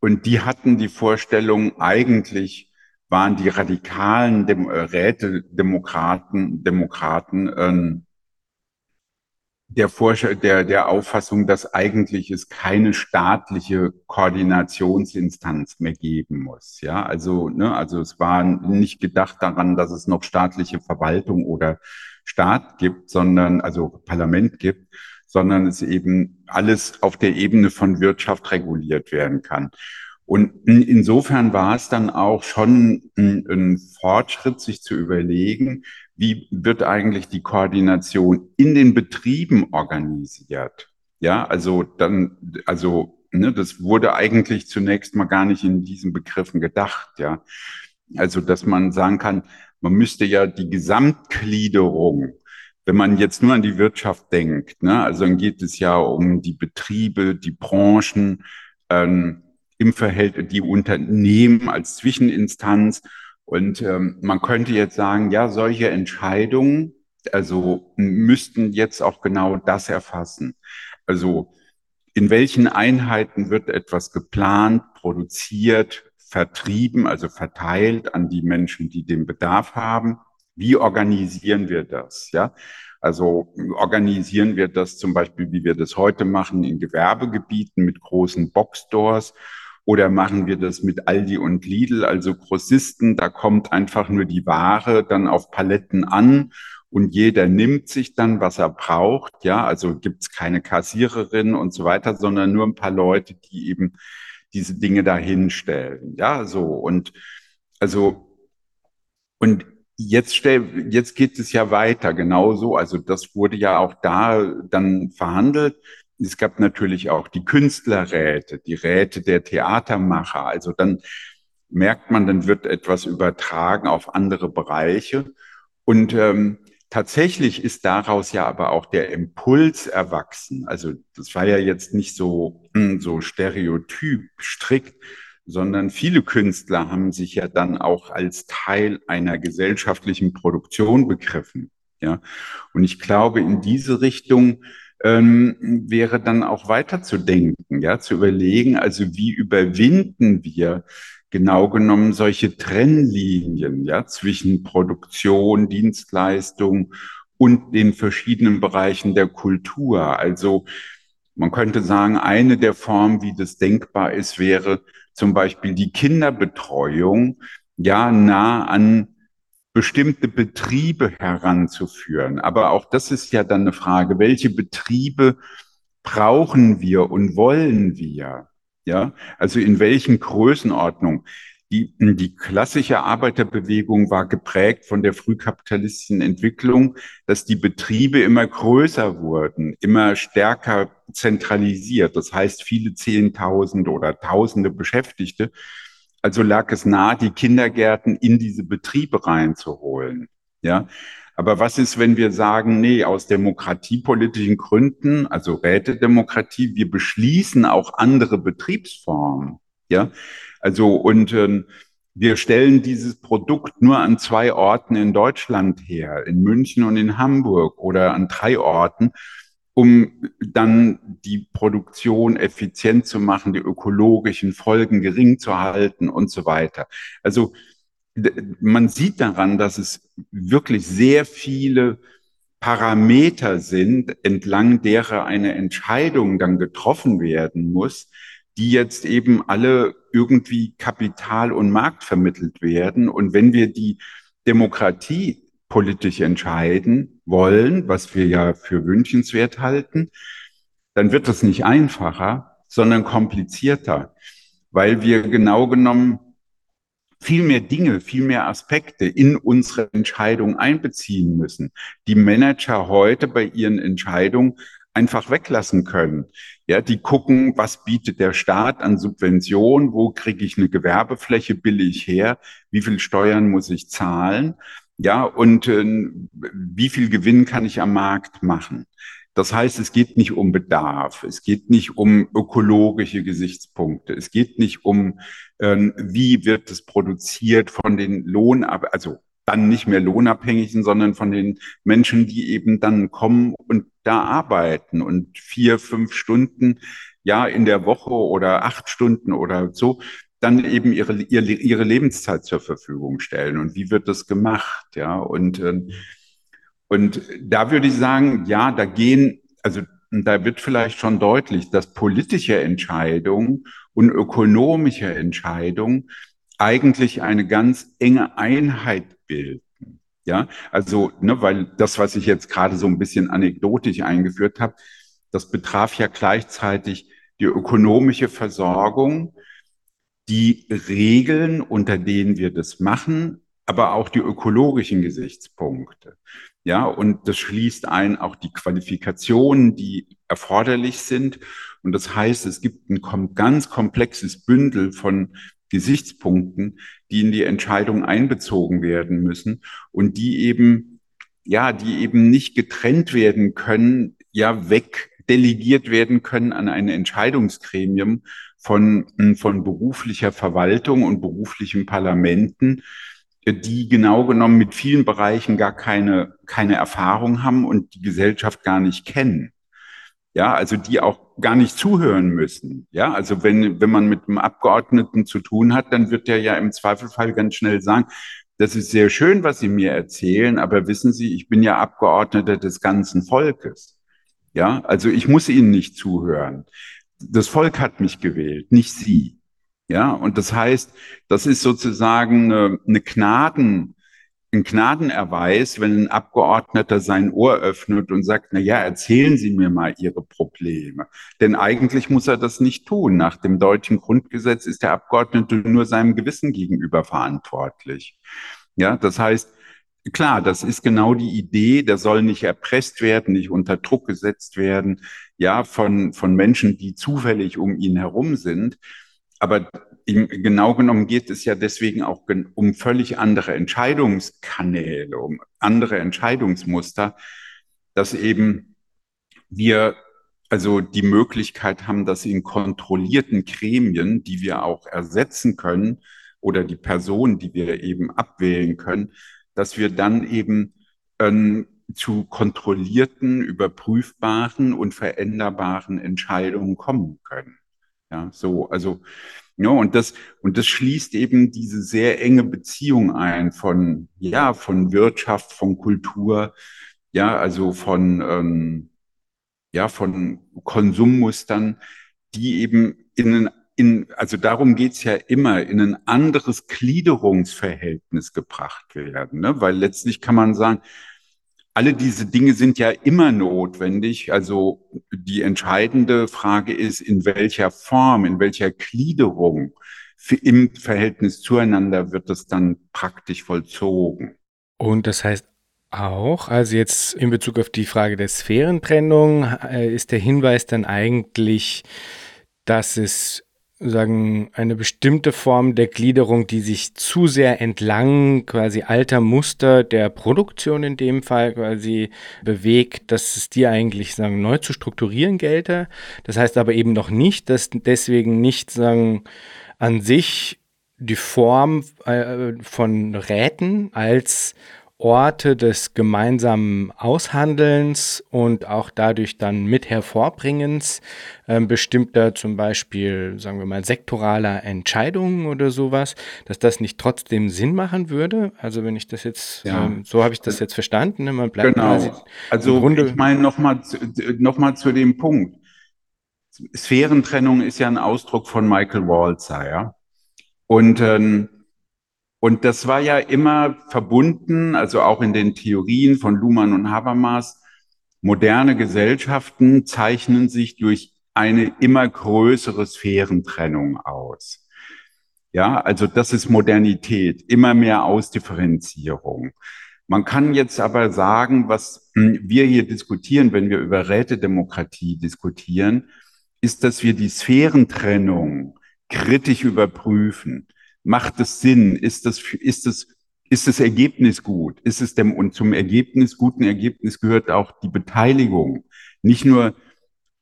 Und die hatten die Vorstellung, eigentlich waren die radikalen Dem äh, Rätedemokraten Demokraten, äh, der, Vorschau, der, der Auffassung, dass eigentlich es keine staatliche Koordinationsinstanz mehr geben muss. Ja, also, ne, also es war nicht gedacht daran, dass es noch staatliche Verwaltung oder Staat gibt, sondern, also Parlament gibt, sondern es eben alles auf der Ebene von Wirtschaft reguliert werden kann. Und insofern war es dann auch schon ein, ein Fortschritt, sich zu überlegen, wie wird eigentlich die Koordination in den Betrieben organisiert? Ja, also dann, also ne, das wurde eigentlich zunächst mal gar nicht in diesen Begriffen gedacht. Ja, also dass man sagen kann, man müsste ja die Gesamtgliederung wenn man jetzt nur an die Wirtschaft denkt, ne, also dann geht es ja um die Betriebe, die Branchen, ähm, im Verhältnis, die Unternehmen als Zwischeninstanz und ähm, man könnte jetzt sagen, ja, solche Entscheidungen, also müssten jetzt auch genau das erfassen. Also in welchen Einheiten wird etwas geplant, produziert, vertrieben, also verteilt an die Menschen, die den Bedarf haben? Wie organisieren wir das? Ja, also organisieren wir das zum Beispiel, wie wir das heute machen, in Gewerbegebieten mit großen Boxstores oder machen wir das mit Aldi und Lidl, also Grossisten, da kommt einfach nur die Ware dann auf Paletten an und jeder nimmt sich dann, was er braucht. Ja, also gibt's keine Kassiererin und so weiter, sondern nur ein paar Leute, die eben diese Dinge dahinstellen. Ja, so und also und jetzt stell, jetzt geht es ja weiter, genauso. Also das wurde ja auch da dann verhandelt es gab natürlich auch die Künstlerräte, die Räte der Theatermacher. Also dann merkt man, dann wird etwas übertragen auf andere Bereiche. Und ähm, tatsächlich ist daraus ja aber auch der Impuls erwachsen. Also das war ja jetzt nicht so, hm, so stereotyp, strikt, sondern viele Künstler haben sich ja dann auch als Teil einer gesellschaftlichen Produktion begriffen. Ja, und ich glaube, in diese Richtung ähm, wäre dann auch weiterzudenken, ja, zu überlegen, also wie überwinden wir genau genommen solche Trennlinien, ja, zwischen Produktion, Dienstleistung und den verschiedenen Bereichen der Kultur. Also man könnte sagen, eine der Formen, wie das denkbar ist, wäre zum Beispiel die Kinderbetreuung, ja, nah an bestimmte Betriebe heranzuführen. Aber auch das ist ja dann eine Frage, welche Betriebe brauchen wir und wollen wir? Ja, also in welchen Größenordnungen? Die, die klassische Arbeiterbewegung war geprägt von der frühkapitalistischen Entwicklung, dass die Betriebe immer größer wurden, immer stärker zentralisiert. Das heißt, viele Zehntausende oder Tausende Beschäftigte also lag es nahe, die Kindergärten in diese Betriebe reinzuholen. Ja. Aber was ist, wenn wir sagen, nee, aus demokratiepolitischen Gründen, also Rätedemokratie, wir beschließen auch andere Betriebsformen. Ja. Also, und ähm, wir stellen dieses Produkt nur an zwei Orten in Deutschland her, in München und in Hamburg oder an drei Orten um dann die Produktion effizient zu machen, die ökologischen Folgen gering zu halten und so weiter. Also man sieht daran, dass es wirklich sehr viele Parameter sind, entlang derer eine Entscheidung dann getroffen werden muss, die jetzt eben alle irgendwie Kapital und Markt vermittelt werden. Und wenn wir die Demokratie politisch entscheiden wollen, was wir ja für wünschenswert halten, dann wird es nicht einfacher, sondern komplizierter, weil wir genau genommen viel mehr Dinge, viel mehr Aspekte in unsere Entscheidung einbeziehen müssen, die Manager heute bei ihren Entscheidungen einfach weglassen können. Ja, die gucken, was bietet der Staat an Subventionen, wo kriege ich eine Gewerbefläche billig her, wie viel Steuern muss ich zahlen, ja, und äh, wie viel Gewinn kann ich am Markt machen. Das heißt, es geht nicht um Bedarf, es geht nicht um ökologische Gesichtspunkte, es geht nicht um, äh, wie wird es produziert von den Lohn, also dann nicht mehr Lohnabhängigen, sondern von den Menschen, die eben dann kommen und da arbeiten und vier, fünf Stunden ja in der Woche oder acht Stunden oder so dann eben ihre, ihre, ihre Lebenszeit zur Verfügung stellen. Und wie wird das gemacht? Ja, und, ähm, und da würde ich sagen, ja, da gehen, also da wird vielleicht schon deutlich, dass politische Entscheidungen und ökonomische Entscheidungen eigentlich eine ganz enge Einheit bilden. Ja, also, ne, weil das, was ich jetzt gerade so ein bisschen anekdotisch eingeführt habe, das betraf ja gleichzeitig die ökonomische Versorgung, die Regeln, unter denen wir das machen, aber auch die ökologischen Gesichtspunkte. Ja, und das schließt ein auch die Qualifikationen, die erforderlich sind. Und das heißt, es gibt ein ganz komplexes Bündel von Gesichtspunkten, die in die Entscheidung einbezogen werden müssen und die eben, ja, die eben nicht getrennt werden können, ja, wegdelegiert werden können an ein Entscheidungsgremium von, von beruflicher Verwaltung und beruflichen Parlamenten, die genau genommen mit vielen Bereichen gar keine, keine Erfahrung haben und die Gesellschaft gar nicht kennen. Ja, also die auch gar nicht zuhören müssen. Ja, also wenn, wenn man mit einem Abgeordneten zu tun hat, dann wird der ja im Zweifelfall ganz schnell sagen, das ist sehr schön, was Sie mir erzählen, aber wissen Sie, ich bin ja Abgeordneter des ganzen Volkes. Ja, also ich muss Ihnen nicht zuhören. Das Volk hat mich gewählt, nicht Sie. Ja, und das heißt, das ist sozusagen eine, eine Gnaden, ein Gnadenerweis, wenn ein Abgeordneter sein Ohr öffnet und sagt, na ja, erzählen Sie mir mal Ihre Probleme. Denn eigentlich muss er das nicht tun. Nach dem deutschen Grundgesetz ist der Abgeordnete nur seinem Gewissen gegenüber verantwortlich. Ja, das heißt, klar, das ist genau die Idee, der soll nicht erpresst werden, nicht unter Druck gesetzt werden, ja, von, von Menschen, die zufällig um ihn herum sind. Aber genau genommen geht es ja deswegen auch um völlig andere Entscheidungskanäle, um andere Entscheidungsmuster, dass eben wir also die Möglichkeit haben, dass in kontrollierten Gremien, die wir auch ersetzen können, oder die Personen, die wir eben abwählen können, dass wir dann eben ähm, zu kontrollierten, überprüfbaren und veränderbaren Entscheidungen kommen können. Ja, so, also ja, und das, und das schließt eben diese sehr enge Beziehung ein von, ja, von Wirtschaft, von Kultur, ja, also von, ähm, ja, von Konsummustern, die eben in, in also darum geht's ja immer, in ein anderes Gliederungsverhältnis gebracht werden, ne? weil letztlich kann man sagen, alle diese Dinge sind ja immer notwendig. Also die entscheidende Frage ist, in welcher Form, in welcher Gliederung im Verhältnis zueinander wird es dann praktisch vollzogen. Und das heißt auch, also jetzt in Bezug auf die Frage der Sphärentrennung, äh, ist der Hinweis dann eigentlich, dass es sagen, eine bestimmte Form der Gliederung, die sich zu sehr entlang quasi alter Muster der Produktion in dem Fall quasi bewegt, dass es die eigentlich sagen, neu zu strukturieren gelte. Das heißt aber eben noch nicht, dass deswegen nicht sagen, an sich die Form äh, von Räten als Orte des gemeinsamen Aushandelns und auch dadurch dann mit Hervorbringens äh, bestimmter zum Beispiel, sagen wir mal, sektoraler Entscheidungen oder sowas, dass das nicht trotzdem Sinn machen würde. Also wenn ich das jetzt, ja. ähm, so habe ich das jetzt verstanden, ne? man bleibt genau. Also Grunde ich meine nochmal noch mal zu dem Punkt. Sphärentrennung ist ja ein Ausdruck von Michael Walzer, ja. Und ähm, Und das war ja immer verbunden, also auch in den Theorien von Luhmann und Habermas, moderne Gesellschaften zeichnen sich durch eine immer größere Sphärentrennung aus. Ja, also das ist Modernität, immer mehr Ausdifferenzierung. Man kann jetzt aber sagen, was wir hier diskutieren, wenn wir über Rätedemokratie diskutieren, ist, dass wir die Sphärentrennung kritisch überprüfen. Macht es Sinn? Ist das, ist das, ist das Ergebnis gut? Ist es dem, und zum Ergebnis, guten Ergebnis gehört auch die Beteiligung. Nicht nur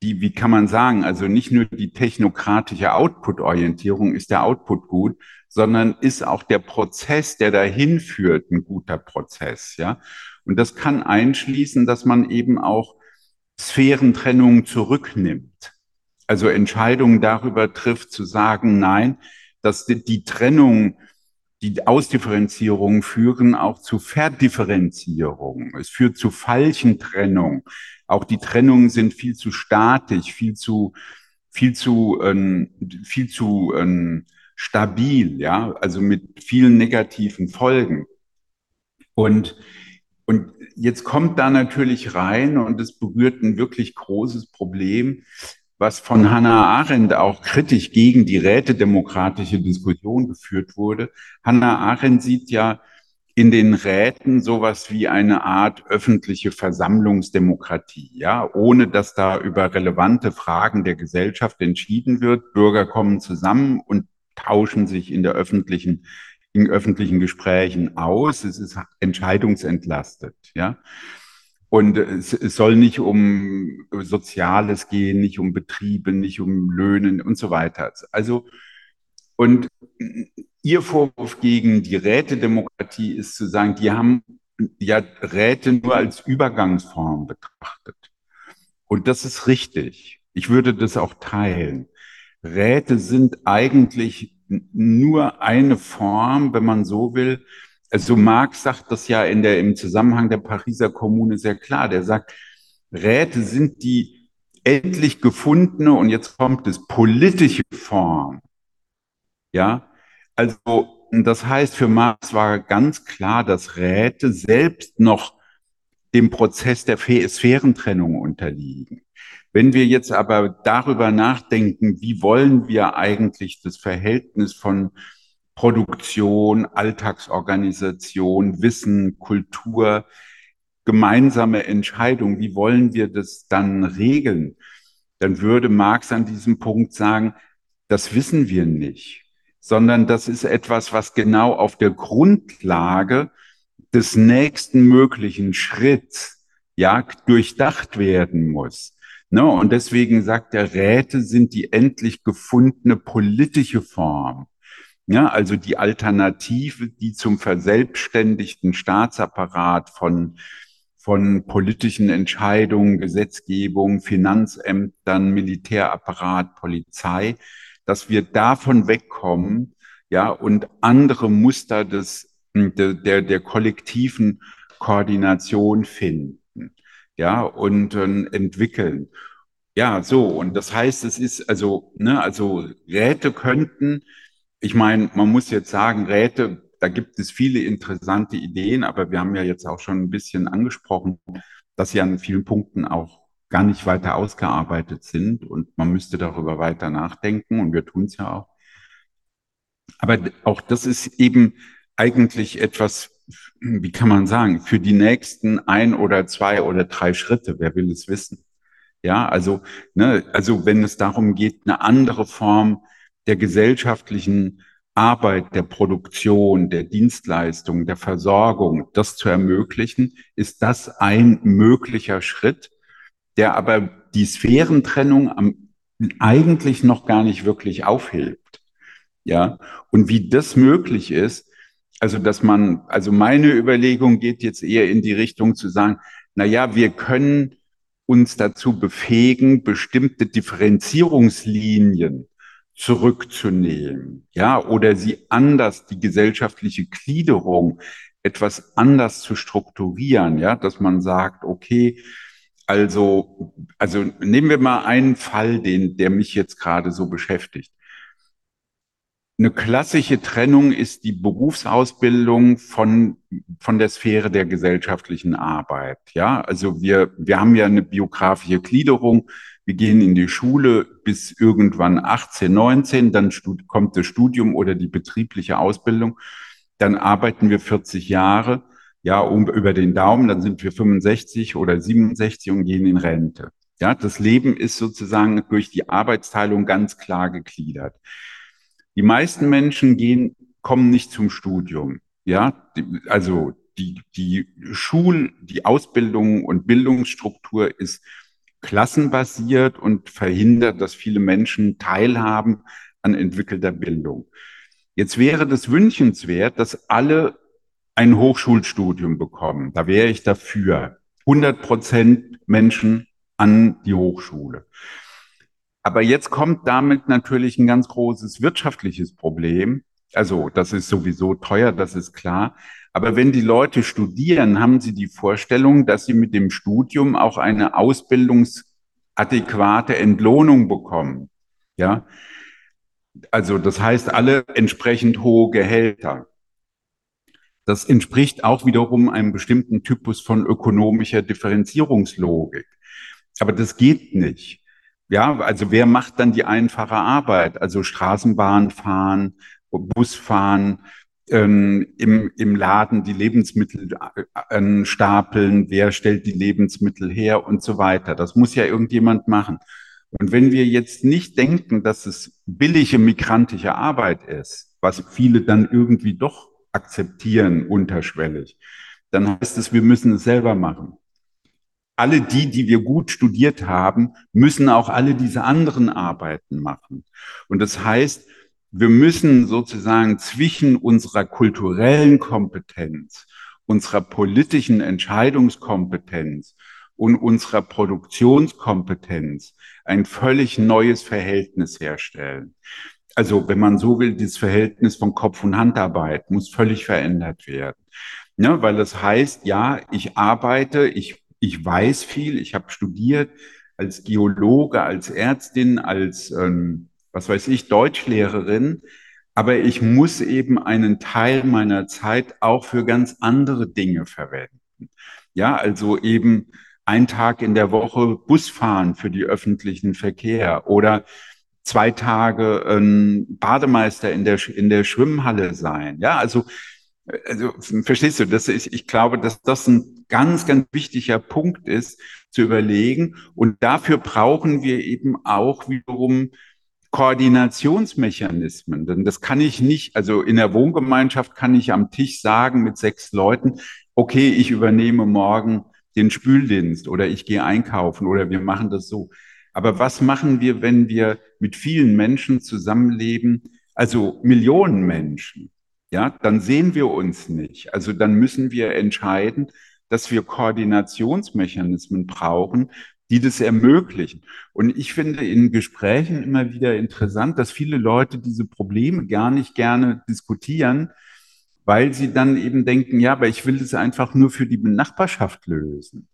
die, wie kann man sagen, also nicht nur die technokratische Output-Orientierung ist der Output gut, sondern ist auch der Prozess, der dahin führt, ein guter Prozess, ja. Und das kann einschließen, dass man eben auch Sphärentrennungen zurücknimmt. Also Entscheidungen darüber trifft, zu sagen, nein, dass die, die Trennung, die Ausdifferenzierung führen auch zu Verdifferenzierung. Es führt zu falschen Trennung. Auch die Trennungen sind viel zu statisch, viel zu, viel zu, ähm, viel zu ähm, stabil, ja, also mit vielen negativen Folgen. Und, und jetzt kommt da natürlich rein und es berührt ein wirklich großes Problem, was von Hannah Arendt auch kritisch gegen die rätedemokratische Diskussion geführt wurde. Hannah Arendt sieht ja in den Räten sowas wie eine Art öffentliche Versammlungsdemokratie, ja, ohne dass da über relevante Fragen der Gesellschaft entschieden wird. Bürger kommen zusammen und tauschen sich in der öffentlichen, in öffentlichen Gesprächen aus. Es ist entscheidungsentlastet, ja. Und es, es soll nicht um Soziales gehen, nicht um Betriebe, nicht um Löhne und so weiter. Also, und Ihr Vorwurf gegen die Rätedemokratie ist zu sagen, die haben ja Räte nur als Übergangsform betrachtet. Und das ist richtig. Ich würde das auch teilen. Räte sind eigentlich nur eine Form, wenn man so will, also Marx sagt das ja in der, im Zusammenhang der Pariser Kommune sehr klar. Der sagt, Räte sind die endlich gefundene, und jetzt kommt es, politische Form. Ja, also das heißt, für Marx war ganz klar, dass Räte selbst noch dem Prozess der Sphärentrennung unterliegen. Wenn wir jetzt aber darüber nachdenken, wie wollen wir eigentlich das Verhältnis von Produktion, Alltagsorganisation, Wissen, Kultur, gemeinsame Entscheidung, wie wollen wir das dann regeln? Dann würde Marx an diesem Punkt sagen, das wissen wir nicht, sondern das ist etwas, was genau auf der Grundlage des nächsten möglichen Schritts ja durchdacht werden muss. Ne? Und deswegen sagt der Räte sind die endlich gefundene politische Form. Ja, also die Alternative, die zum verselbstständigten Staatsapparat von, von politischen Entscheidungen, Gesetzgebung, Finanzämtern, Militärapparat, Polizei, dass wir davon wegkommen, ja, und andere Muster des, der, der, der kollektiven Koordination finden, ja, und äh, entwickeln. Ja, so, und das heißt, es ist also, ne, also Räte könnten ich meine, man muss jetzt sagen, Räte, da gibt es viele interessante Ideen, aber wir haben ja jetzt auch schon ein bisschen angesprochen, dass sie an vielen Punkten auch gar nicht weiter ausgearbeitet sind und man müsste darüber weiter nachdenken und wir tun es ja auch. Aber auch das ist eben eigentlich etwas, wie kann man sagen, für die nächsten ein oder zwei oder drei Schritte. Wer will es wissen? Ja, also, ne, also wenn es darum geht, eine andere Form der gesellschaftlichen Arbeit, der Produktion, der Dienstleistung, der Versorgung, das zu ermöglichen, ist das ein möglicher Schritt, der aber die Sphärentrennung am, eigentlich noch gar nicht wirklich aufhebt. Ja, und wie das möglich ist, also dass man, also meine Überlegung geht jetzt eher in die Richtung zu sagen, na ja, wir können uns dazu befähigen, bestimmte Differenzierungslinien zurückzunehmen, ja, oder sie anders, die gesellschaftliche Gliederung etwas anders zu strukturieren, ja, dass man sagt, okay, also, also nehmen wir mal einen Fall, den, der mich jetzt gerade so beschäftigt. eine klassische Trennung ist die Berufsausbildung von, von der Sphäre der gesellschaftlichen Arbeit. Ja, also wir, wir haben ja eine biografische Gliederung. Wir gehen in die Schule bis irgendwann 18, 19, dann kommt das Studium oder die betriebliche Ausbildung. Dann arbeiten wir 40 Jahre, ja, um, über den Daumen, dann sind wir 65 oder 67 und gehen in Rente. Ja, das Leben ist sozusagen durch die Arbeitsteilung ganz klar gegliedert. Die meisten Menschen gehen, kommen nicht zum Studium. Ja, also die, die Schul-, die Ausbildung und Bildungsstruktur ist klassenbasiert und verhindert, dass viele Menschen teilhaben an entwickelter Bildung. Jetzt wäre das wünschenswert, dass alle ein Hochschulstudium bekommen. Da wäre ich dafür. 100 Prozent Menschen an die Hochschule. Aber jetzt kommt damit natürlich ein ganz großes wirtschaftliches Problem. Also das ist sowieso teuer, das ist klar. Aber wenn die Leute studieren, haben sie die Vorstellung, dass sie mit dem Studium auch eine ausbildungsadäquate Entlohnung bekommen. Ja. Also das heißt, alle entsprechend hohe Gehälter. Das entspricht auch wiederum einem bestimmten Typus von ökonomischer Differenzierungslogik. Aber das geht nicht. Ja, also wer macht dann die einfache Arbeit? Also Straßenbahn fahren, Bus fahren, ähm, im, im Laden die Lebensmittel äh, stapeln, wer stellt die Lebensmittel her und so weiter. Das muss ja irgendjemand machen. Und wenn wir jetzt nicht denken, dass es billige migrantische Arbeit ist, was viele dann irgendwie doch akzeptieren unterschwellig, dann heißt es, wir müssen es selber machen alle die, die wir gut studiert haben, müssen auch alle diese anderen Arbeiten machen. Und das heißt, wir müssen sozusagen zwischen unserer kulturellen Kompetenz, unserer politischen Entscheidungskompetenz und unserer Produktionskompetenz ein völlig neues Verhältnis herstellen. Also, wenn man so will, das Verhältnis von Kopf- und Handarbeit muss völlig verändert werden. Ja, weil das heißt, ja, ich arbeite, ich ich weiß viel, ich habe studiert als Geologe, als Ärztin, als, ähm, was weiß ich, Deutschlehrerin, aber ich muss eben einen Teil meiner Zeit auch für ganz andere Dinge verwenden. Ja, also eben ein Tag in der Woche Bus fahren für die öffentlichen Verkehr oder zwei Tage ähm, Bademeister in der, in der Schwimmhalle sein. Ja, also also verstehst du, das ist, ich glaube, dass das ein ganz, ganz wichtiger Punkt ist, zu überlegen. Und dafür brauchen wir eben auch wiederum Koordinationsmechanismen. Denn das kann ich nicht, also in der Wohngemeinschaft kann ich am Tisch sagen mit sechs Leuten, okay, ich übernehme morgen den Spüldienst oder ich gehe einkaufen oder wir machen das so. Aber was machen wir, wenn wir mit vielen Menschen zusammenleben, also Millionen Menschen? ja, dann sehen wir uns nicht. Also dann müssen wir entscheiden, dass wir Koordinationsmechanismen brauchen, die das ermöglichen. Und ich finde in Gesprächen immer wieder interessant, dass viele Leute diese Probleme gar nicht gerne diskutieren, weil sie dann eben denken, ja, aber ich will das einfach nur für die Nachbarschaft lösen.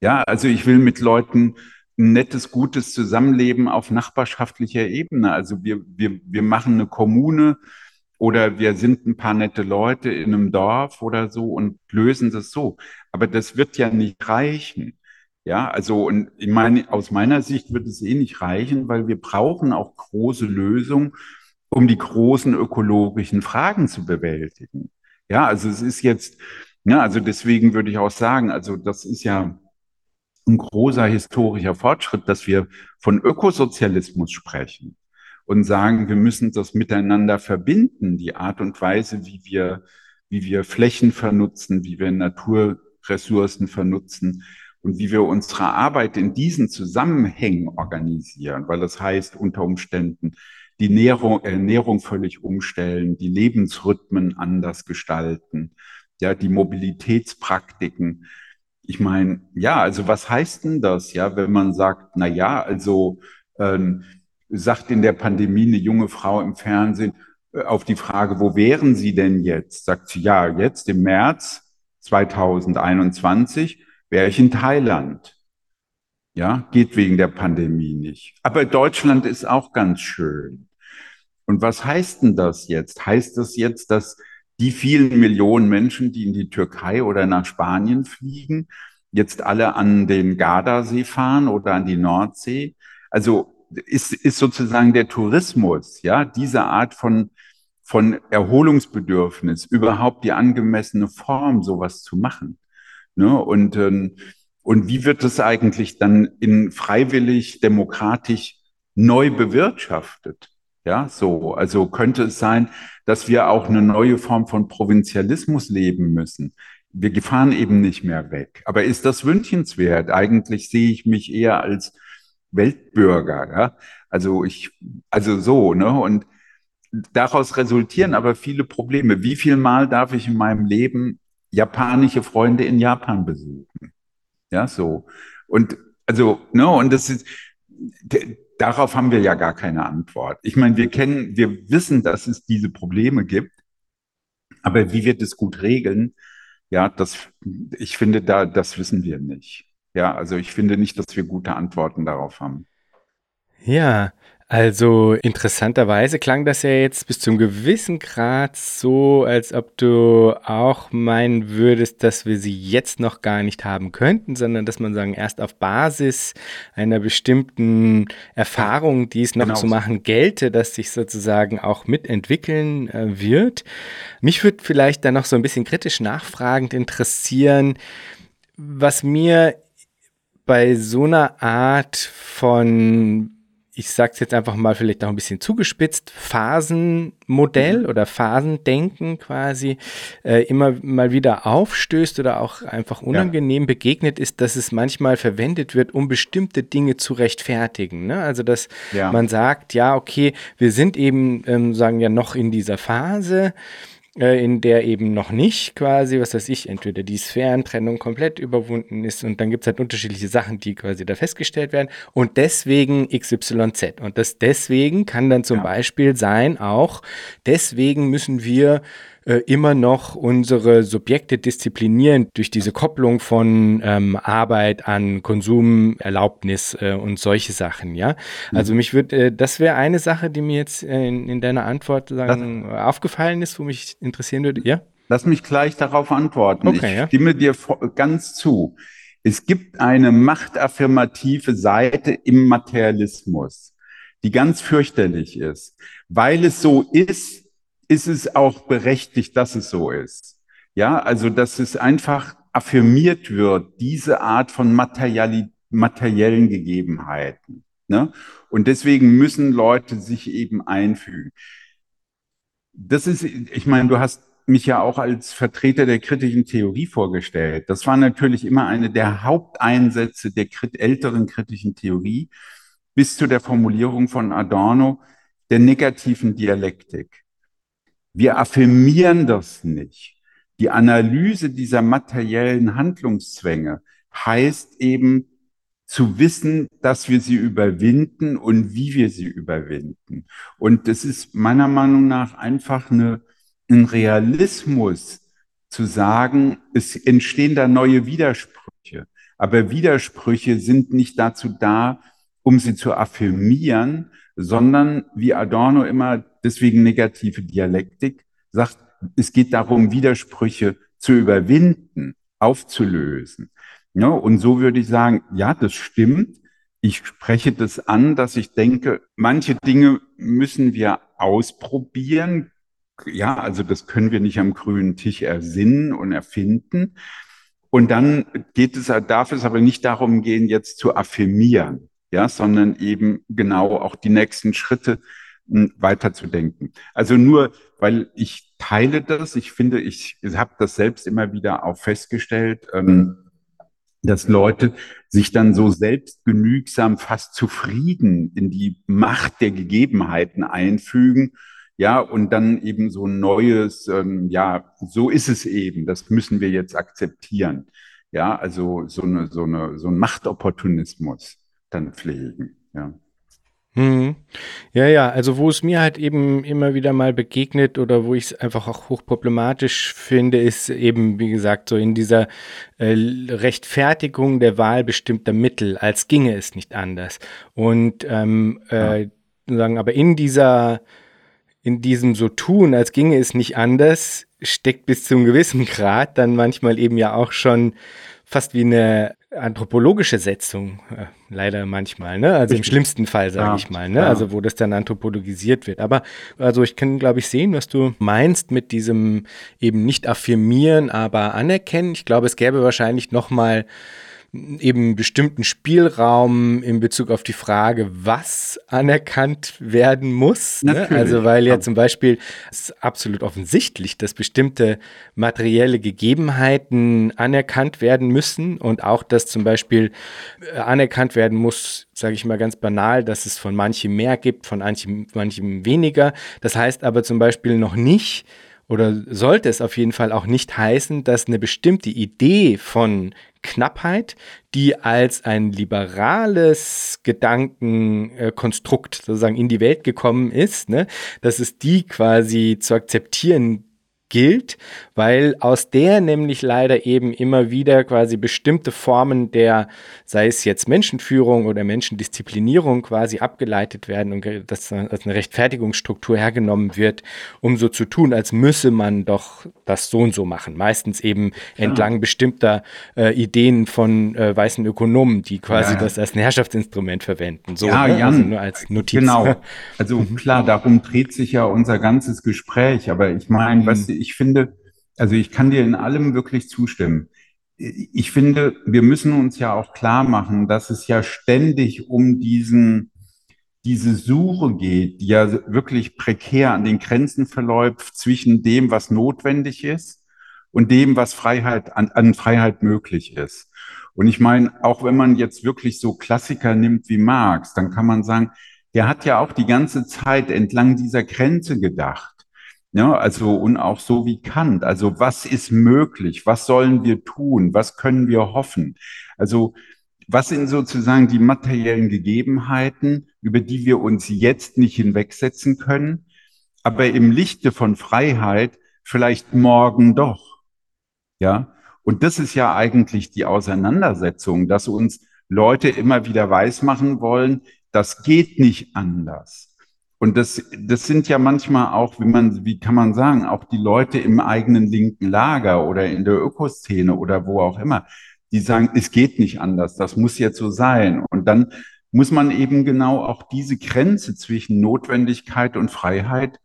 Ja, also ich will mit Leuten ein nettes, gutes Zusammenleben auf nachbarschaftlicher Ebene. Also wir, wir, wir machen eine Kommune, oder wir sind ein paar nette Leute in einem Dorf oder so und lösen das so. Aber das wird ja nicht reichen. Ja, also und ich meine, aus meiner Sicht wird es eh nicht reichen, weil wir brauchen auch große Lösungen, um die großen ökologischen Fragen zu bewältigen. Ja, also es ist jetzt, ja, also deswegen würde ich auch sagen, also das ist ja ein großer historischer Fortschritt, dass wir von Ökosozialismus sprechen und sagen, wir müssen das miteinander verbinden, die Art und Weise, wie wir, wie wir Flächen vernutzen, wie wir Naturressourcen vernutzen und wie wir unsere Arbeit in diesen Zusammenhängen organisieren, weil das heißt unter Umständen die Ernährung, Ernährung völlig umstellen, die Lebensrhythmen anders gestalten, ja, die Mobilitätspraktiken. Ich meine, ja, also was heißt denn das, ja, wenn man sagt, na ja, also ähm, sagt in der Pandemie eine junge Frau im Fernsehen äh, auf die Frage, wo wären Sie denn jetzt? Sagt sie, ja, jetzt im März 2021 wäre ich in Thailand. Ja, geht wegen der Pandemie nicht. Aber Deutschland ist auch ganz schön. Und was heißt denn das jetzt? Heißt das jetzt, dass die vielen Millionen Menschen, die in die Türkei oder nach Spanien fliegen, jetzt alle an den Gardasee fahren oder an die Nordsee? Also ist, ist sozusagen der Tourismus, ja, diese Art von, von Erholungsbedürfnis überhaupt die angemessene Form, sowas zu machen? Ne? Und, ähm, und wie wird es eigentlich dann in freiwillig, demokratisch neu bewirtschaftet? Ja, so. Also könnte es sein, dass wir auch eine neue Form von Provinzialismus leben müssen. Wir fahren eben nicht mehr weg. Aber ist das wünschenswert? Eigentlich sehe ich mich eher als Weltbürger. Ja? Also ich, also so, ne? Und daraus resultieren aber viele Probleme. Wie viel Mal darf ich in meinem Leben japanische Freunde in Japan besuchen? Ja, so. Und also, ne, und das ist, darauf haben wir ja gar keine Antwort. Ich meine, wir kennen, wir wissen, dass es diese Probleme gibt, aber wie wird es gut regeln? Ja, das, ich finde, da, das wissen wir nicht. Ja, also ich finde nicht, dass wir gute Antworten darauf haben. Ja, also interessanterweise klang das ja jetzt bis zum gewissen Grad so, als ob du auch meinen würdest, dass wir sie jetzt noch gar nicht haben könnten, sondern dass man sagen, erst auf Basis einer bestimmten Erfahrung, die es noch genau. zu machen gelte, dass sich sozusagen auch mitentwickeln äh, wird. Mich würde vielleicht dann noch so ein bisschen kritisch nachfragend interessieren, was mir bei so einer Art von ich sage es jetzt einfach mal vielleicht noch ein bisschen zugespitzt, Phasenmodell mhm. oder Phasendenken quasi äh, immer mal wieder aufstößt oder auch einfach unangenehm ja. begegnet ist, dass es manchmal verwendet wird, um bestimmte Dinge zu rechtfertigen. Ne? Also dass ja. man sagt, ja, okay, wir sind eben, ähm, sagen ja noch in dieser Phase in der eben noch nicht quasi, was weiß ich, entweder die Sphärentrennung komplett überwunden ist und dann gibt es halt unterschiedliche Sachen, die quasi da festgestellt werden und deswegen XYZ. Und das deswegen kann dann zum ja. Beispiel sein auch, deswegen müssen wir äh, immer noch unsere Subjekte disziplinieren durch diese Kopplung von ähm, Arbeit an Konsumerlaubnis äh, und solche Sachen, ja. Mhm. Also mich würde, äh, das wäre eine Sache, die mir jetzt äh, in, in, deiner Antwort sagen, das, aufgefallen ist, wo mich interessieren würde, ja? Lass mich gleich darauf antworten. Okay, ich ja. stimme dir ganz zu. Es gibt eine machtaffirmative Seite im Materialismus, die ganz fürchterlich ist, weil es so ist, ist es auch berechtigt, dass es so ist. Ja, also dass es einfach affirmiert wird, diese Art von Materiali materiellen Gegebenheiten. Ne? Und deswegen müssen Leute sich eben einfügen. Das ist, ich meine, du hast mich ja auch als Vertreter der kritischen Theorie vorgestellt. Das war natürlich immer eine der Haupteinsätze der älteren kritischen Theorie bis zu der Formulierung von Adorno der negativen Dialektik. Wir affirmieren das nicht. Die Analyse dieser materiellen Handlungszwänge heißt eben zu wissen, dass wir sie überwinden und wie wir sie überwinden. Und das ist meiner Meinung nach einfach eine, ein Realismus zu sagen, es entstehen da neue Widersprüche. Aber Widersprüche sind nicht dazu da, um sie zu affirmieren, sondern wie Adorno immer deswegen negative Dialektik sagt, es geht darum, Widersprüche zu überwinden, aufzulösen. Ja, und so würde ich sagen, ja, das stimmt. Ich spreche das an, dass ich denke, manche Dinge müssen wir ausprobieren. Ja, also das können wir nicht am grünen Tisch ersinnen und erfinden. Und dann geht es, darf es aber nicht darum gehen, jetzt zu affirmieren ja, sondern eben genau auch die nächsten Schritte weiterzudenken. Also nur, weil ich teile das, ich finde, ich habe das selbst immer wieder auch festgestellt, ähm, dass Leute sich dann so selbstgenügsam, fast zufrieden in die Macht der Gegebenheiten einfügen, ja, und dann eben so ein neues, ähm, ja, so ist es eben, das müssen wir jetzt akzeptieren. Ja, also so eine, so eine, so ein Machtopportunismus dann pflegen. Ja. Hm. Ja, ja, also wo es mir halt eben immer wieder mal begegnet oder wo ich es einfach auch hochproblematisch finde, ist eben, wie gesagt, so in dieser äh, Rechtfertigung der Wahl bestimmter Mittel, als ginge es nicht anders. Und ähm, äh, sagen, aber in dieser in diesem so tun, als ginge es nicht anders, steckt bis zu einem gewissen Grad dann manchmal eben ja auch schon fast wie eine anthropologische Setzung, äh, leider manchmal, ne? Also im schlimmsten Fall, sage ja, ich mal, ne? Ja. Also wo das dann anthropologisiert wird. Aber also ich kann, glaube ich, sehen, was du meinst mit diesem eben nicht affirmieren, aber anerkennen. Ich glaube, es gäbe wahrscheinlich noch mal eben bestimmten Spielraum in Bezug auf die Frage, was anerkannt werden muss. Ne? Also weil ja zum Beispiel es ist absolut offensichtlich, dass bestimmte materielle Gegebenheiten anerkannt werden müssen und auch, dass zum Beispiel äh, anerkannt werden muss, sage ich mal ganz banal, dass es von manchem mehr gibt, von manchem, manchem weniger. Das heißt aber zum Beispiel noch nicht, oder sollte es auf jeden Fall auch nicht heißen, dass eine bestimmte Idee von Knappheit, die als ein liberales Gedankenkonstrukt sozusagen in die Welt gekommen ist, ne, dass es die quasi zu akzeptieren gilt, weil aus der nämlich leider eben immer wieder quasi bestimmte Formen der, sei es jetzt Menschenführung oder Menschendisziplinierung quasi abgeleitet werden und dass als eine Rechtfertigungsstruktur hergenommen wird, um so zu tun, als müsse man doch das so und so machen. Meistens eben ja. entlang bestimmter äh, Ideen von äh, weißen Ökonomen, die quasi ja, ja. das als ein Herrschaftsinstrument verwenden. So, ja, ne? Jan, also nur als Notiz. Genau. Also mhm. klar, darum dreht sich ja unser ganzes Gespräch. Aber ich meine, was mhm ich finde, also ich kann dir in allem wirklich zustimmen. Ich finde, wir müssen uns ja auch klar machen, dass es ja ständig um diesen, diese Suche geht, die ja wirklich prekär an den Grenzen verläuft zwischen dem, was notwendig ist und dem, was Freiheit, an, an Freiheit möglich ist. Und ich meine, auch wenn man jetzt wirklich so Klassiker nimmt wie Marx, dann kann man sagen, der hat ja auch die ganze Zeit entlang dieser Grenze gedacht. Ja, also und auch so wie Kant. Also was ist möglich? Was sollen wir tun? Was können wir hoffen? Also was sind sozusagen die materiellen Gegebenheiten, über die wir uns jetzt nicht hinwegsetzen können, aber im Lichte von Freiheit vielleicht morgen doch? Ja, und das ist ja eigentlich die Auseinandersetzung, dass uns Leute immer wieder weismachen wollen, das geht nicht anders. Und das, das sind ja manchmal auch, wie man, wie kann man sagen, auch die Leute im eigenen linken Lager oder in der Ökoszene oder wo auch immer, die sagen, es geht nicht anders, das muss jetzt so sein. Und dann muss man eben genau auch diese Grenze zwischen Notwendigkeit und Freiheit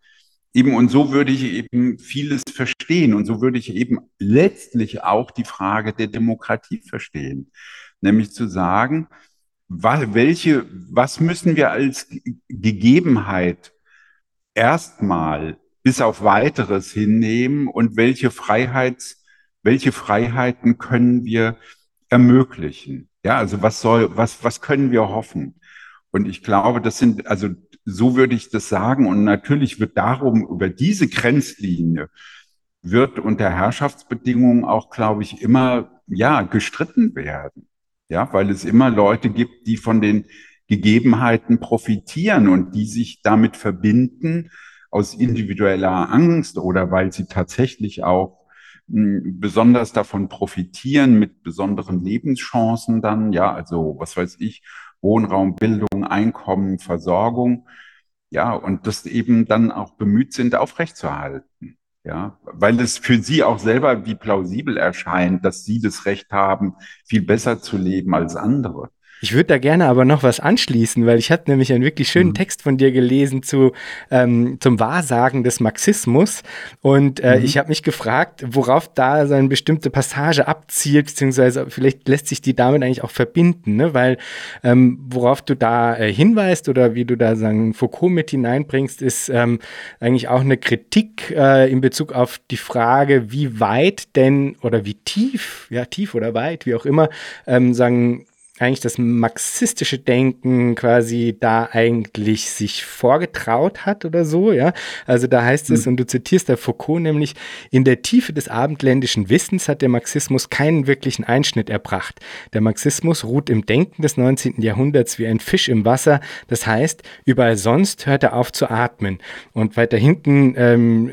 eben, und so würde ich eben vieles verstehen. Und so würde ich eben letztlich auch die Frage der Demokratie verstehen. Nämlich zu sagen, welche, was müssen wir als Gegebenheit erstmal bis auf weiteres hinnehmen und welche Freiheits, welche Freiheiten können wir ermöglichen? Ja, also was soll, was, was können wir hoffen? Und ich glaube, das sind, also so würde ich das sagen. Und natürlich wird darum über diese Grenzlinie wird unter Herrschaftsbedingungen auch, glaube ich, immer, ja, gestritten werden. Ja, weil es immer Leute gibt, die von den Gegebenheiten profitieren und die sich damit verbinden aus individueller Angst oder weil sie tatsächlich auch hm, besonders davon profitieren mit besonderen Lebenschancen dann, ja, also was weiß ich, Wohnraum, Bildung, Einkommen, Versorgung, ja, und das eben dann auch bemüht sind, aufrechtzuerhalten. Ja, weil es für sie auch selber wie plausibel erscheint, dass sie das Recht haben, viel besser zu leben als andere. Ich würde da gerne aber noch was anschließen, weil ich hatte nämlich einen wirklich schönen mhm. Text von dir gelesen zu, ähm, zum Wahrsagen des Marxismus. Und äh, mhm. ich habe mich gefragt, worauf da so eine bestimmte Passage abzielt, beziehungsweise vielleicht lässt sich die damit eigentlich auch verbinden, ne? weil ähm, worauf du da äh, hinweist oder wie du da sagen, Foucault mit hineinbringst, ist ähm, eigentlich auch eine Kritik äh, in Bezug auf die Frage, wie weit denn oder wie tief, ja, tief oder weit, wie auch immer, ähm, sagen, eigentlich das marxistische Denken quasi da eigentlich sich vorgetraut hat oder so, ja. Also da heißt es, mhm. und du zitierst der Foucault nämlich, in der Tiefe des abendländischen Wissens hat der Marxismus keinen wirklichen Einschnitt erbracht. Der Marxismus ruht im Denken des 19. Jahrhunderts wie ein Fisch im Wasser. Das heißt, überall sonst hört er auf zu atmen. Und weiter hinten ähm,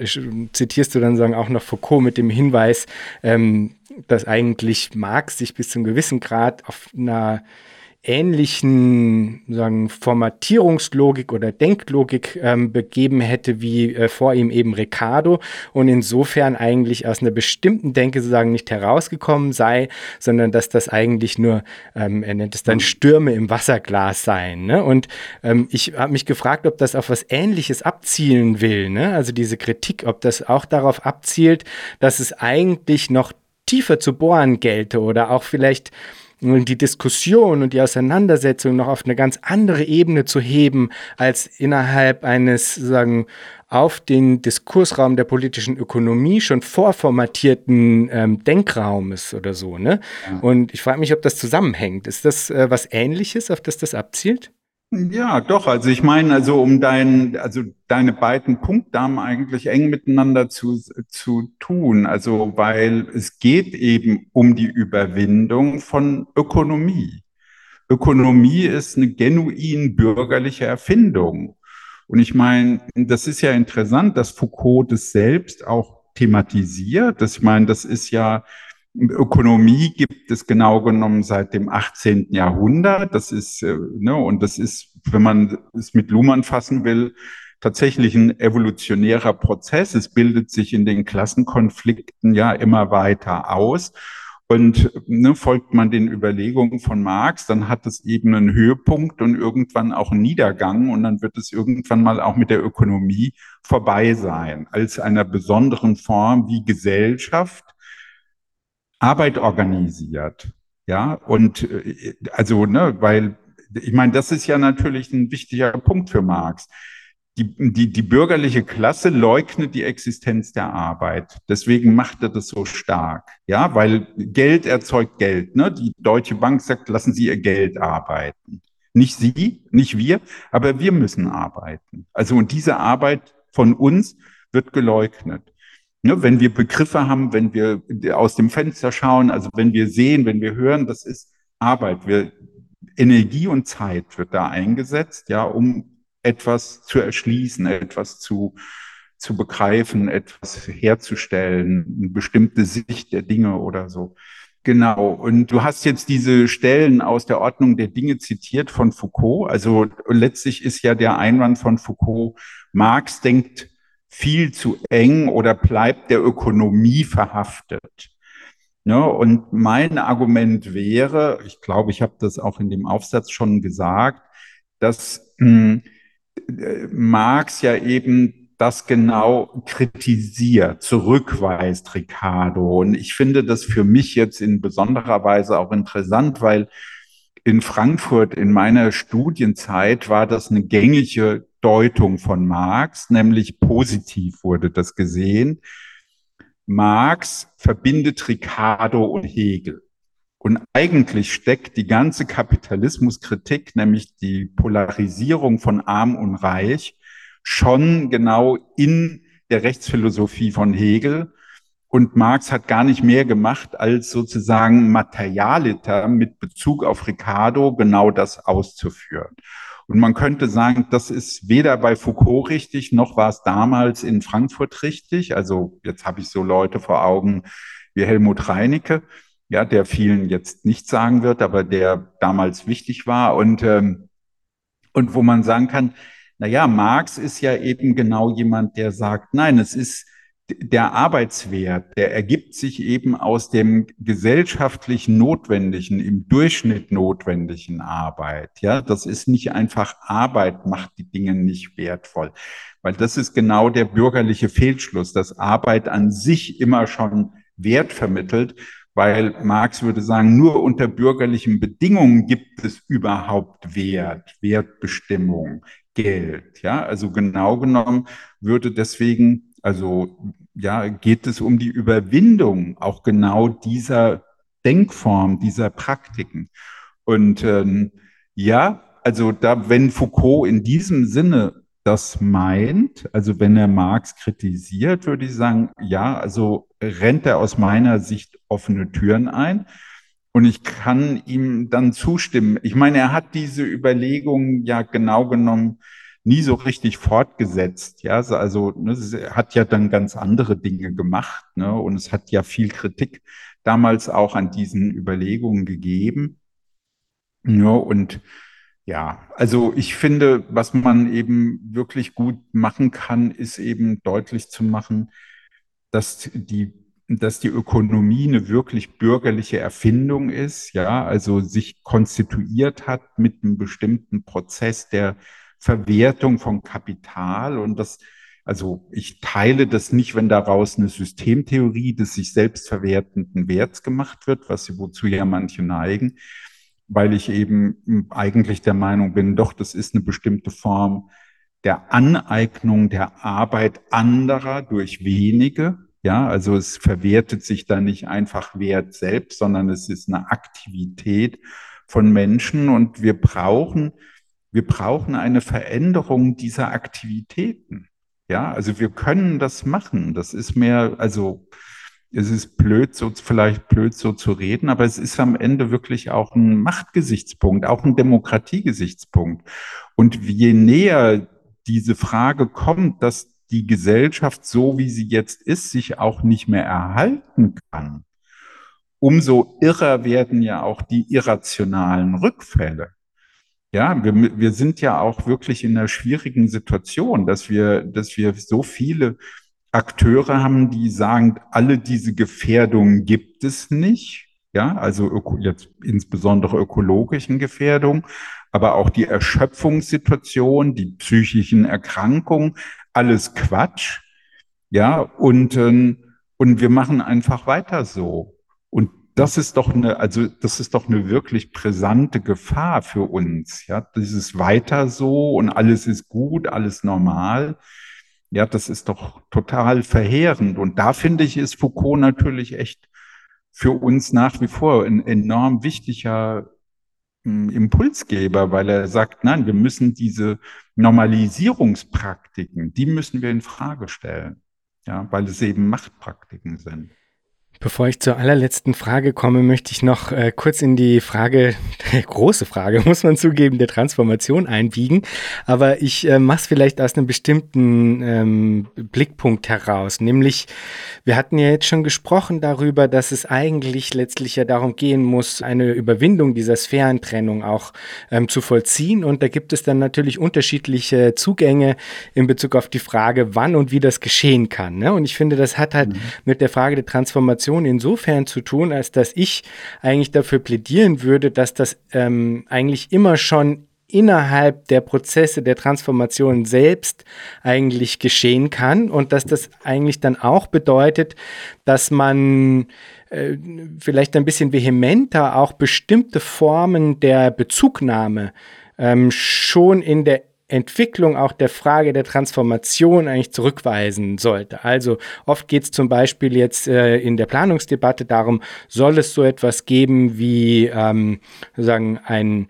zitierst du dann sagen auch noch Foucault mit dem Hinweis, ähm, dass eigentlich Marx sich bis zu einem gewissen Grad auf einer ähnlichen sagen, Formatierungslogik oder Denklogik ähm, begeben hätte wie äh, vor ihm eben Ricardo und insofern eigentlich aus einer bestimmten Denke sozusagen nicht herausgekommen sei, sondern dass das eigentlich nur, ähm, er nennt es dann Stürme im Wasserglas seien. Ne? Und ähm, ich habe mich gefragt, ob das auf was Ähnliches abzielen will. Ne? Also diese Kritik, ob das auch darauf abzielt, dass es eigentlich noch tiefer zu bohren gelte oder auch vielleicht die Diskussion und die Auseinandersetzung noch auf eine ganz andere Ebene zu heben, als innerhalb eines, sagen, auf den Diskursraum der politischen Ökonomie schon vorformatierten ähm, Denkraumes oder so. Ne? Ja. Und ich frage mich, ob das zusammenhängt. Ist das äh, was Ähnliches, auf das das abzielt? Ja, doch. Also ich meine, also um dein, also deine beiden Punkte haben eigentlich eng miteinander zu, zu tun. Also weil es geht eben um die Überwindung von Ökonomie. Ökonomie ist eine genuin bürgerliche Erfindung. Und ich meine, das ist ja interessant, dass Foucault das selbst auch thematisiert. Das, ich meine, das ist ja Ökonomie gibt es genau genommen seit dem 18. Jahrhundert. Das ist, äh, ne, und das ist, wenn man es mit Luhmann fassen will, tatsächlich ein evolutionärer Prozess. Es bildet sich in den Klassenkonflikten ja immer weiter aus. Und ne, folgt man den Überlegungen von Marx, dann hat es eben einen Höhepunkt und irgendwann auch einen Niedergang und dann wird es irgendwann mal auch mit der Ökonomie vorbei sein, als einer besonderen Form wie Gesellschaft Arbeit organisiert. Ja, und äh, also, ne, weil ich meine, das ist ja natürlich ein wichtiger Punkt für Marx. Die, die, die bürgerliche Klasse leugnet die Existenz der Arbeit. Deswegen macht er das so stark. Ja, weil Geld erzeugt Geld. Ne? Die Deutsche Bank sagt, lassen Sie Ihr Geld arbeiten. Nicht Sie, nicht wir, aber wir müssen arbeiten. Also, und diese Arbeit von uns wird geleugnet. Ne, wenn wir Begriffe haben, wenn wir aus dem Fenster schauen, also wenn wir sehen, wenn wir hören, das ist Arbeit. Wir, Energie und Zeit wird da eingesetzt, ja, um etwas zu erschließen, etwas zu, zu begreifen, etwas herzustellen, eine bestimmte Sicht der Dinge oder so. Genau. Und du hast jetzt diese Stellen aus der Ordnung der Dinge zitiert von Foucault. Also letztlich ist ja der Einwand von Foucault, Marx denkt viel zu eng oder bleibt der Ökonomie verhaftet. Ne, und mein Argument wäre, ich glaube, ich habe das auch in dem Aufsatz schon gesagt, dass hm, Marx ja eben das genau kritisiert, zurückweist, Ricardo. Und ich finde das für mich jetzt in besonderer Weise auch interessant, weil in Frankfurt in meiner Studienzeit war das eine gängige Deutung von Marx, nämlich positiv wurde das gesehen. Marx verbindet Ricardo und Hegel. Und eigentlich steckt die ganze Kapitalismuskritik, nämlich die Polarisierung von Arm und Reich, schon genau in der Rechtsphilosophie von Hegel. Und Marx hat gar nicht mehr gemacht, als sozusagen Materialiter mit Bezug auf Ricardo genau das auszuführen. Und man könnte sagen, das ist weder bei Foucault richtig, noch war es damals in Frankfurt richtig. Also jetzt habe ich so Leute vor Augen wie Helmut Reinecke, ja, der vielen jetzt nicht sagen wird, aber der damals wichtig war und, ähm, und wo man sagen kann, na ja, Marx ist ja eben genau jemand, der sagt, nein, es ist der Arbeitswert, der ergibt sich eben aus dem gesellschaftlich notwendigen, im Durchschnitt notwendigen Arbeit. Ja, das ist nicht einfach Arbeit macht die Dinge nicht wertvoll, weil das ist genau der bürgerliche Fehlschluss, dass Arbeit an sich immer schon Wert vermittelt, weil Marx würde sagen, nur unter bürgerlichen Bedingungen gibt es überhaupt Wert, Wertbestimmung, Geld. Ja, also genau genommen würde deswegen also ja, geht es um die Überwindung auch genau dieser Denkform, dieser Praktiken. Und ähm, ja, also da, wenn Foucault in diesem Sinne das meint, also wenn er Marx kritisiert, würde ich sagen, ja, also rennt er aus meiner Sicht offene Türen ein. Und ich kann ihm dann zustimmen. Ich meine, er hat diese Überlegungen ja genau genommen nie so richtig fortgesetzt. Ja, also ne, es hat ja dann ganz andere Dinge gemacht. Ne? Und es hat ja viel Kritik damals auch an diesen Überlegungen gegeben. Ja, und ja, also ich finde, was man eben wirklich gut machen kann, ist eben deutlich zu machen, dass die, dass die Ökonomie eine wirklich bürgerliche Erfindung ist, ja, also sich konstituiert hat mit einem bestimmten Prozess der Verwertung von Kapital und das also ich teile das nicht, wenn daraus eine Systemtheorie des sich selbst verwertenden Werts gemacht wird, was wozu ja manche neigen, weil ich eben eigentlich der Meinung bin, doch, das ist eine bestimmte Form der Aneignung der Arbeit anderer durch wenige. Ja, also es verwertet sich da nicht einfach Wert selbst, sondern es ist eine Aktivität von Menschen und wir brauchen, wir brauchen eine Veränderung dieser Aktivitäten. Ja, also wir können das machen. Das ist mehr, also es ist blöd, so vielleicht blöd so zu reden, aber es ist am Ende wirklich auch ein Machtgesichtspunkt, auch ein Demokratiegesichtspunkt. Und je näher diese Frage kommt, dass die Gesellschaft so wie sie jetzt ist, sich auch nicht mehr erhalten kann, umso irrer werden ja auch die irrationalen Rückfälle. Ja, wir, wir sind ja auch wirklich in einer schwierigen Situation, dass wir, dass wir so viele Akteure haben, die sagen, alle diese Gefährdungen gibt es nicht. Ja, also öko, jetzt insbesondere ökologischen Gefährdungen, aber auch die Erschöpfungssituation, die psychischen Erkrankungen, alles Quatsch. Ja, und, ähm, und wir machen einfach weiter so. Das ist doch eine, also das ist doch eine wirklich brisante Gefahr für uns. Ja, dieses weiter so und alles ist gut, alles normal. Ja, das ist doch total verheerend. Und da finde ich, ist Foucault natürlich echt für uns nach wie vor ein enorm wichtiger hm, Impulsgeber, weil er sagt, nein, wir müssen diese Normalisierungspraktiken, die müssen wir in Frage stellen. Ja, weil es eben Machtpraktiken sind. Bevor ich zur allerletzten Frage komme, möchte ich noch äh, kurz in die Frage, große Frage, muss man zugeben, der Transformation einbiegen. Aber ich äh, mache es vielleicht aus einem bestimmten ähm, Blickpunkt heraus. Nämlich, wir hatten ja jetzt schon gesprochen darüber, dass es eigentlich letztlich ja darum gehen muss, eine Überwindung dieser Sphärentrennung auch ähm, zu vollziehen. Und da gibt es dann natürlich unterschiedliche Zugänge in Bezug auf die Frage, wann und wie das geschehen kann. Ne? Und ich finde, das hat halt mhm. mit der Frage der Transformation Transformation insofern zu tun, als dass ich eigentlich dafür plädieren würde, dass das ähm, eigentlich immer schon innerhalb der Prozesse der Transformation selbst eigentlich geschehen kann und dass das eigentlich dann auch bedeutet, dass man äh, vielleicht ein bisschen vehementer auch bestimmte Formen der Bezugnahme ähm, schon in der Entwicklung auch der Frage der Transformation eigentlich zurückweisen sollte. Also oft geht es zum Beispiel jetzt äh, in der Planungsdebatte darum, soll es so etwas geben wie ähm, sozusagen ein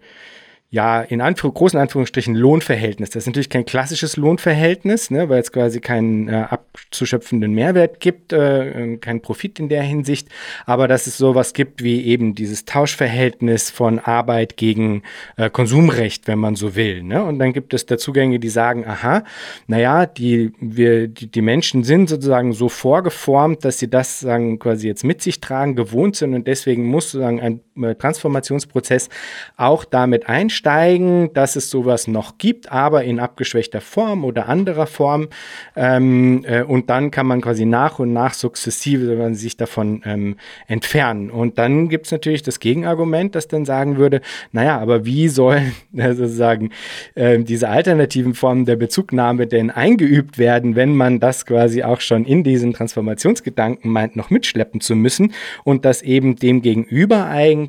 ja, in Anführ großen Anführungsstrichen Lohnverhältnis. Das ist natürlich kein klassisches Lohnverhältnis, ne, weil es quasi keinen äh, abzuschöpfenden Mehrwert gibt, äh, keinen Profit in der Hinsicht, aber dass es sowas gibt wie eben dieses Tauschverhältnis von Arbeit gegen äh, Konsumrecht, wenn man so will. Ne? Und dann gibt es da Zugänge, die sagen, aha, naja, die, wir, die, die Menschen sind sozusagen so vorgeformt, dass sie das sagen, quasi jetzt mit sich tragen, gewohnt sind und deswegen muss sozusagen ein Transformationsprozess auch damit einsteigen einsteigen, dass es sowas noch gibt, aber in abgeschwächter Form oder anderer Form. Ähm, äh, und dann kann man quasi nach und nach sukzessive sich davon ähm, entfernen. Und dann gibt es natürlich das Gegenargument, das dann sagen würde, naja, aber wie sollen äh, sozusagen äh, diese alternativen Formen der Bezugnahme denn eingeübt werden, wenn man das quasi auch schon in diesen Transformationsgedanken meint, noch mitschleppen zu müssen und das eben dem gegenüber eigentlich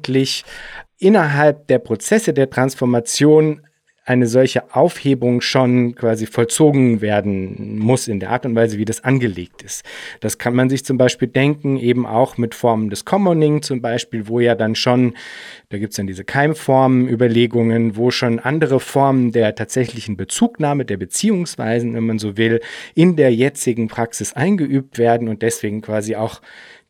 innerhalb der Prozesse der Transformation eine solche Aufhebung schon quasi vollzogen werden muss in der Art und Weise, wie das angelegt ist. Das kann man sich zum Beispiel denken, eben auch mit Formen des Commoning zum Beispiel, wo ja dann schon, da gibt es dann diese Keimformen-Überlegungen, wo schon andere Formen der tatsächlichen Bezugnahme, der Beziehungsweisen, wenn man so will, in der jetzigen Praxis eingeübt werden und deswegen quasi auch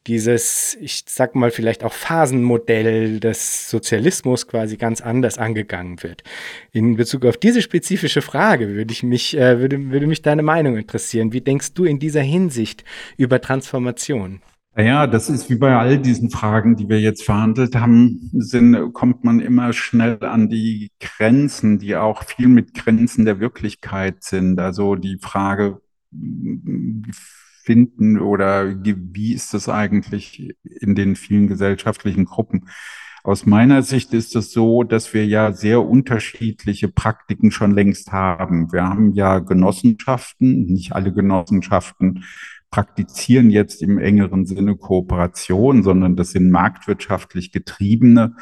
dieses, ich sag mal, vielleicht auch Phasenmodell des Sozialismus quasi ganz anders angegangen wird. In Bezug auf diese spezifische Frage würde ich mich, äh, würde, würde mich deine Meinung interessieren. Wie denkst du in dieser Hinsicht über Transformation? Naja, das ist wie bei all diesen Fragen, die wir jetzt verhandelt haben, sind, kommt man immer schnell an die Grenzen, die auch viel mit Grenzen der Wirklichkeit sind. Also die Frage finden oder wie ist das eigentlich in den vielen gesellschaftlichen Gruppen? Aus meiner Sicht ist es so, dass wir ja sehr unterschiedliche Praktiken schon längst haben. Wir haben ja Genossenschaften, nicht alle Genossenschaften praktizieren jetzt im engeren Sinne Kooperation, sondern das sind marktwirtschaftlich getriebene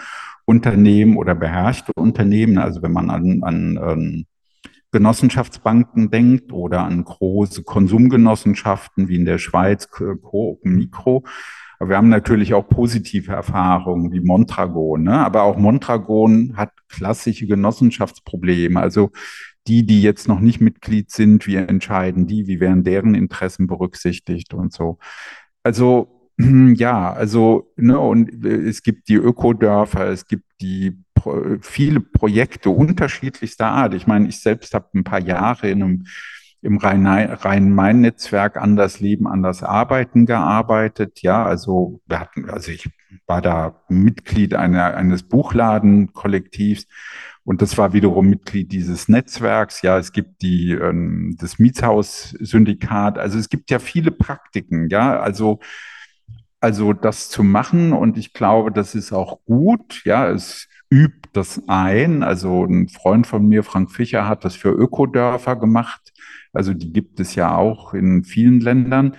Unternehmen oder beherrschte Unternehmen. Also wenn man an, an, an Genossenschaftsbanken denkt oder an große Konsumgenossenschaften wie in der Schweiz, Coop Mikro, aber wir haben natürlich auch positive Erfahrungen wie Mondragon. Ne? Aber auch Mondragon hat klassische Genossenschaftsprobleme. Also die, die jetzt noch nicht Mitglied sind, wie entscheiden die, wie werden deren Interessen berücksichtigt und so. Also ja, also ne, und es gibt die Ökodörfer, es gibt die viele Projekte unterschiedlichster Art. Ich meine, ich selbst habe ein paar Jahre in einem im Rhein-Main-Netzwerk Anders Leben, Anders Arbeiten gearbeitet. Ja, also wir hatten, also ich war da Mitglied einer, eines Buchladenkollektivs und das war wiederum Mitglied dieses Netzwerks. Ja, es gibt die, ähm, das Mietshaus-Syndikat. Also es gibt ja viele Praktiken. Ja, also, also das zu machen und ich glaube, das ist auch gut. Ja, es übt das ein. Also ein Freund von mir, Frank Fischer, hat das für Ökodörfer gemacht also die gibt es ja auch in vielen Ländern.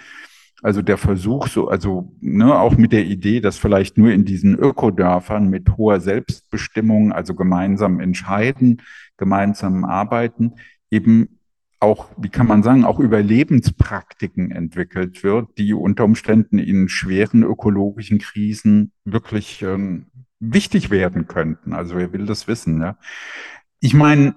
Also der Versuch, so, also ne, auch mit der Idee, dass vielleicht nur in diesen Ökodörfern mit hoher Selbstbestimmung, also gemeinsam entscheiden, gemeinsam arbeiten, eben auch, wie kann man sagen, auch Überlebenspraktiken entwickelt wird, die unter Umständen in schweren ökologischen Krisen wirklich ähm, wichtig werden könnten. Also wer will das wissen? Ja? Ich meine,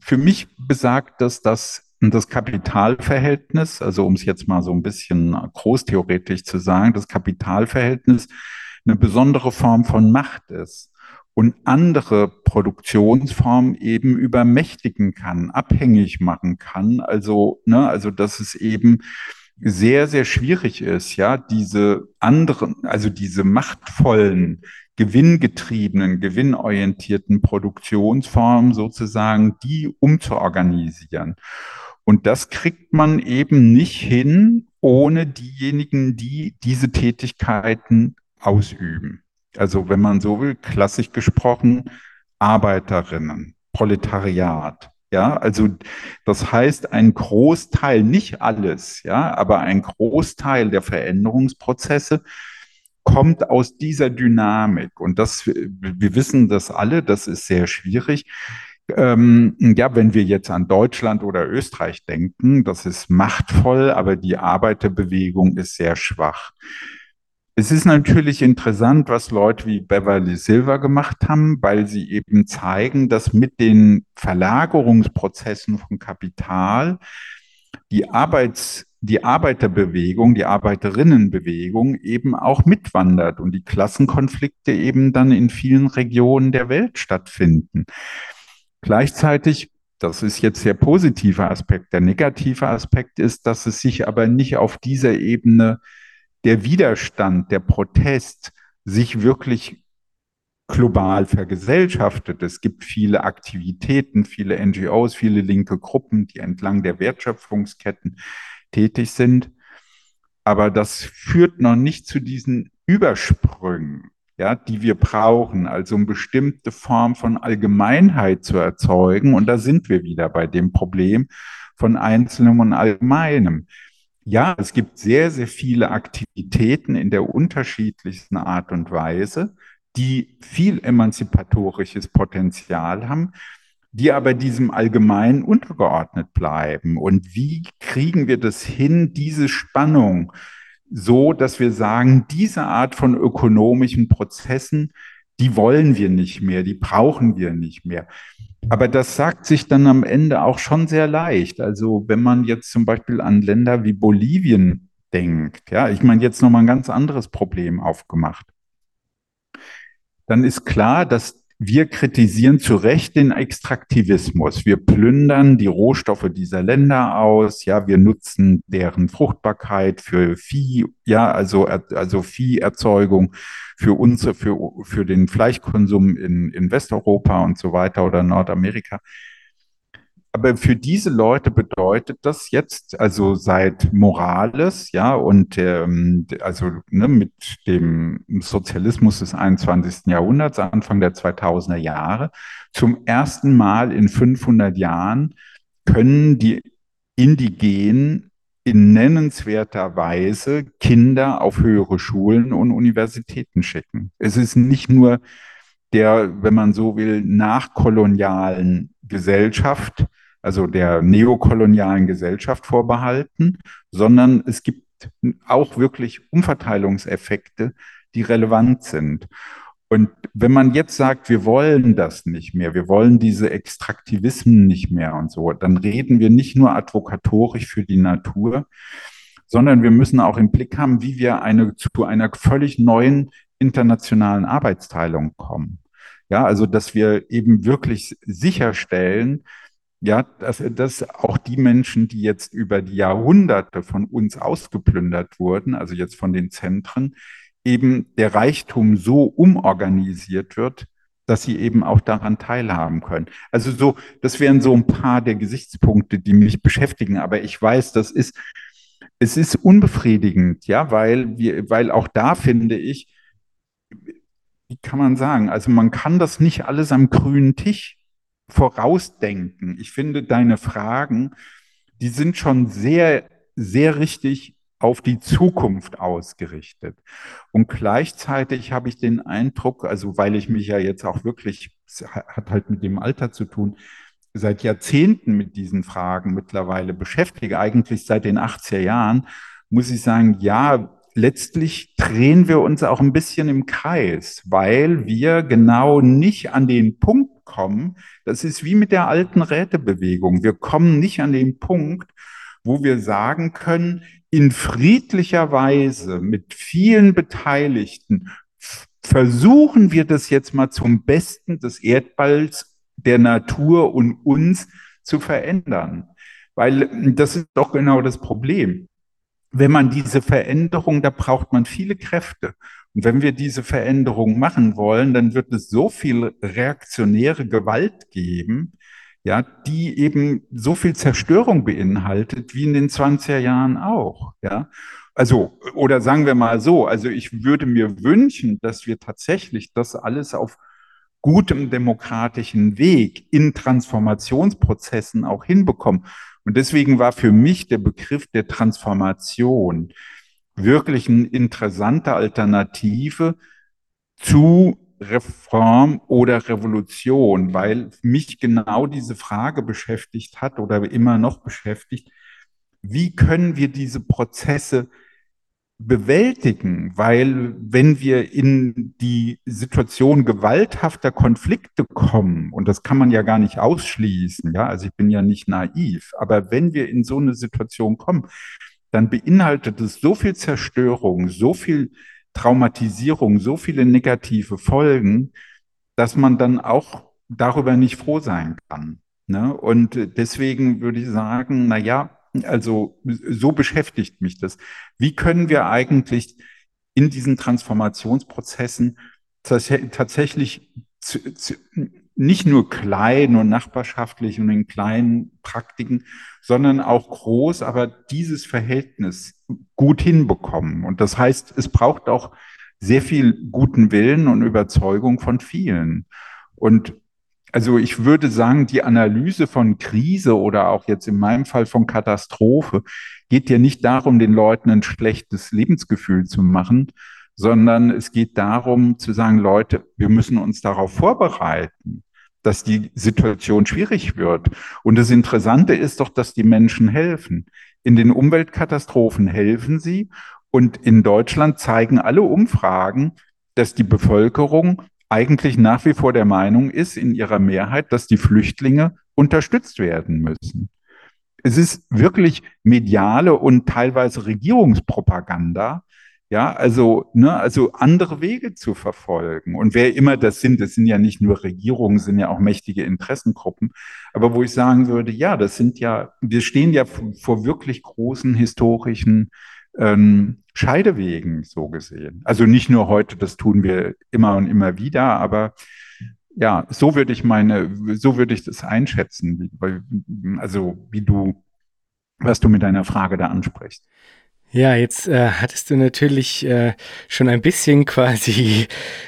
für mich besagt das, dass und das Kapitalverhältnis, also um es jetzt mal so ein bisschen großtheoretisch zu sagen, das Kapitalverhältnis eine besondere Form von Macht ist und andere Produktionsformen eben übermächtigen kann, abhängig machen kann. Also, ne, also dass es eben sehr, sehr schwierig ist, ja, diese anderen, also diese machtvollen, gewinngetriebenen, gewinnorientierten Produktionsformen sozusagen, die umzuorganisieren. Und das kriegt man eben nicht hin, ohne diejenigen, die diese Tätigkeiten ausüben. Also wenn man so will, klassisch gesprochen, Arbeiterinnen, Proletariat. Ja, also das heißt, ein Großteil, nicht alles, ja, aber ein Großteil der Veränderungsprozesse kommt aus dieser Dynamik. Und das, wir wissen das alle, das ist sehr schwierig. Ähm, ja, wenn wir jetzt an Deutschland oder Österreich denken, das ist machtvoll, aber die Arbeiterbewegung ist sehr schwach. Es ist natürlich interessant, was Leute wie Beverly Silver gemacht haben, weil sie eben zeigen, dass mit den Verlagerungsprozessen von Kapital die Arbeits, die Arbeiterbewegung, die Arbeiterinnenbewegung eben auch mitwandert und die Klassenkonflikte eben dann in vielen Regionen der Welt stattfinden. Gleichzeitig, das ist jetzt der positive Aspekt, der negative Aspekt ist, dass es sich aber nicht auf dieser Ebene der Widerstand, der Protest sich wirklich global vergesellschaftet. Es gibt viele Aktivitäten, viele NGOs, viele linke Gruppen, die entlang der Wertschöpfungsketten tätig sind. Aber das führt noch nicht zu diesen Übersprüngen ja, die wir brauchen, also eine bestimmte Form von Allgemeinheit zu erzeugen. Und da sind wir wieder bei dem Problem von Einzelnem und Allgemeinem. Ja, es gibt sehr, sehr viele Aktivitäten in der unterschiedlichsten Art und Weise, die viel emanzipatorisches Potenzial haben, die aber diesem Allgemeinen untergeordnet bleiben. Und wie kriegen wir das hin, diese Spannung so, dass wir sagen, diese Art von ökonomischen Prozessen, die wollen wir nicht mehr, die brauchen wir nicht mehr. Aber das sagt sich dann am Ende auch schon sehr leicht. Also wenn man jetzt zum Beispiel an Länder wie Bolivien denkt, ja, ich meine jetzt nochmal ein ganz anderes Problem aufgemacht, dann ist klar, dass wir kritisieren zu Recht den Extraktivismus. Wir plündern die Rohstoffe dieser Länder aus. Ja, wir nutzen deren Fruchtbarkeit für Vieh, ja, also, also Vieherzeugung für uns, für, für den Fleischkonsum in, in Westeuropa und so weiter oder Nordamerika. Aber für diese Leute bedeutet das jetzt, also seit Morales, ja, und ähm, also ne, mit dem Sozialismus des 21. Jahrhunderts, Anfang der 2000er Jahre, zum ersten Mal in 500 Jahren können die Indigenen in nennenswerter Weise Kinder auf höhere Schulen und Universitäten schicken. Es ist nicht nur der, wenn man so will, nachkolonialen Gesellschaft, also der neokolonialen Gesellschaft vorbehalten, sondern es gibt auch wirklich Umverteilungseffekte, die relevant sind. Und wenn man jetzt sagt, wir wollen das nicht mehr, wir wollen diese Extraktivismen nicht mehr und so, dann reden wir nicht nur advokatorisch für die Natur, sondern wir müssen auch im Blick haben, wie wir eine, zu einer völlig neuen internationalen Arbeitsteilung kommen. Ja, also dass wir eben wirklich sicherstellen, ja, dass, dass auch die Menschen, die jetzt über die Jahrhunderte von uns ausgeplündert wurden, also jetzt von den Zentren, eben der Reichtum so umorganisiert wird, dass sie eben auch daran teilhaben können. Also so, das wären so ein paar der Gesichtspunkte, die mich beschäftigen. Aber ich weiß, das ist, es ist unbefriedigend, ja, weil wir, weil auch da finde ich, wie kann man sagen, also man kann das nicht alles am grünen Tisch vorausdenken. Ich finde deine Fragen, die sind schon sehr, sehr richtig auf die Zukunft ausgerichtet. Und gleichzeitig habe ich den Eindruck, also weil ich mich ja jetzt auch wirklich, hat halt mit dem Alter zu tun, seit Jahrzehnten mit diesen Fragen mittlerweile beschäftige, eigentlich seit den 80er Jahren, muss ich sagen, ja, letztlich drehen wir uns auch ein bisschen im Kreis, weil wir genau nicht an den Punkt kommen. Das ist wie mit der alten Rätebewegung. Wir kommen nicht an den Punkt, wo wir sagen können, in friedlicher Weise mit vielen Beteiligten versuchen wir das jetzt mal zum Besten des Erdballs, der Natur und uns zu verändern. Weil das ist doch genau das Problem wenn man diese Veränderung, da braucht man viele Kräfte. Und wenn wir diese Veränderung machen wollen, dann wird es so viel reaktionäre Gewalt geben, ja, die eben so viel Zerstörung beinhaltet, wie in den 20er Jahren auch, ja. Also, oder sagen wir mal so, also ich würde mir wünschen, dass wir tatsächlich das alles auf gutem demokratischen Weg in Transformationsprozessen auch hinbekommen. Und deswegen war für mich der Begriff der Transformation wirklich eine interessante Alternative zu Reform oder Revolution, weil mich genau diese Frage beschäftigt hat oder immer noch beschäftigt, wie können wir diese Prozesse bewältigen, weil wenn wir in die Situation gewalthafter Konflikte kommen, und das kann man ja gar nicht ausschließen, ja, also ich bin ja nicht naiv, aber wenn wir in so eine Situation kommen, dann beinhaltet es so viel Zerstörung, so viel Traumatisierung, so viele negative Folgen, dass man dann auch darüber nicht froh sein kann. Ne? Und deswegen würde ich sagen, na ja, also so beschäftigt mich das. Wie können wir eigentlich in diesen Transformationsprozessen tatsächlich zu, zu, nicht nur klein und nachbarschaftlich und in kleinen Praktiken, sondern auch groß, aber dieses Verhältnis gut hinbekommen. Und das heißt, es braucht auch sehr viel guten Willen und Überzeugung von vielen. Und also ich würde sagen, die Analyse von Krise oder auch jetzt in meinem Fall von Katastrophe geht ja nicht darum, den Leuten ein schlechtes Lebensgefühl zu machen, sondern es geht darum zu sagen, Leute, wir müssen uns darauf vorbereiten, dass die Situation schwierig wird. Und das Interessante ist doch, dass die Menschen helfen. In den Umweltkatastrophen helfen sie. Und in Deutschland zeigen alle Umfragen, dass die Bevölkerung eigentlich nach wie vor der Meinung ist, in ihrer Mehrheit, dass die Flüchtlinge unterstützt werden müssen. Es ist wirklich mediale und teilweise Regierungspropaganda, Ja, also, ne, also andere Wege zu verfolgen. Und wer immer das sind, das sind ja nicht nur Regierungen, sind ja auch mächtige Interessengruppen. Aber wo ich sagen würde, ja, das sind ja, wir stehen ja vor wirklich großen historischen ähm, Scheidewegen, so gesehen. Also nicht nur heute, das tun wir immer und immer wieder, aber ja, so würde ich meine, so würde ich das einschätzen, wie, also wie du, was du mit deiner Frage da ansprichst. Ja, jetzt äh, hattest du natürlich äh, schon ein bisschen quasi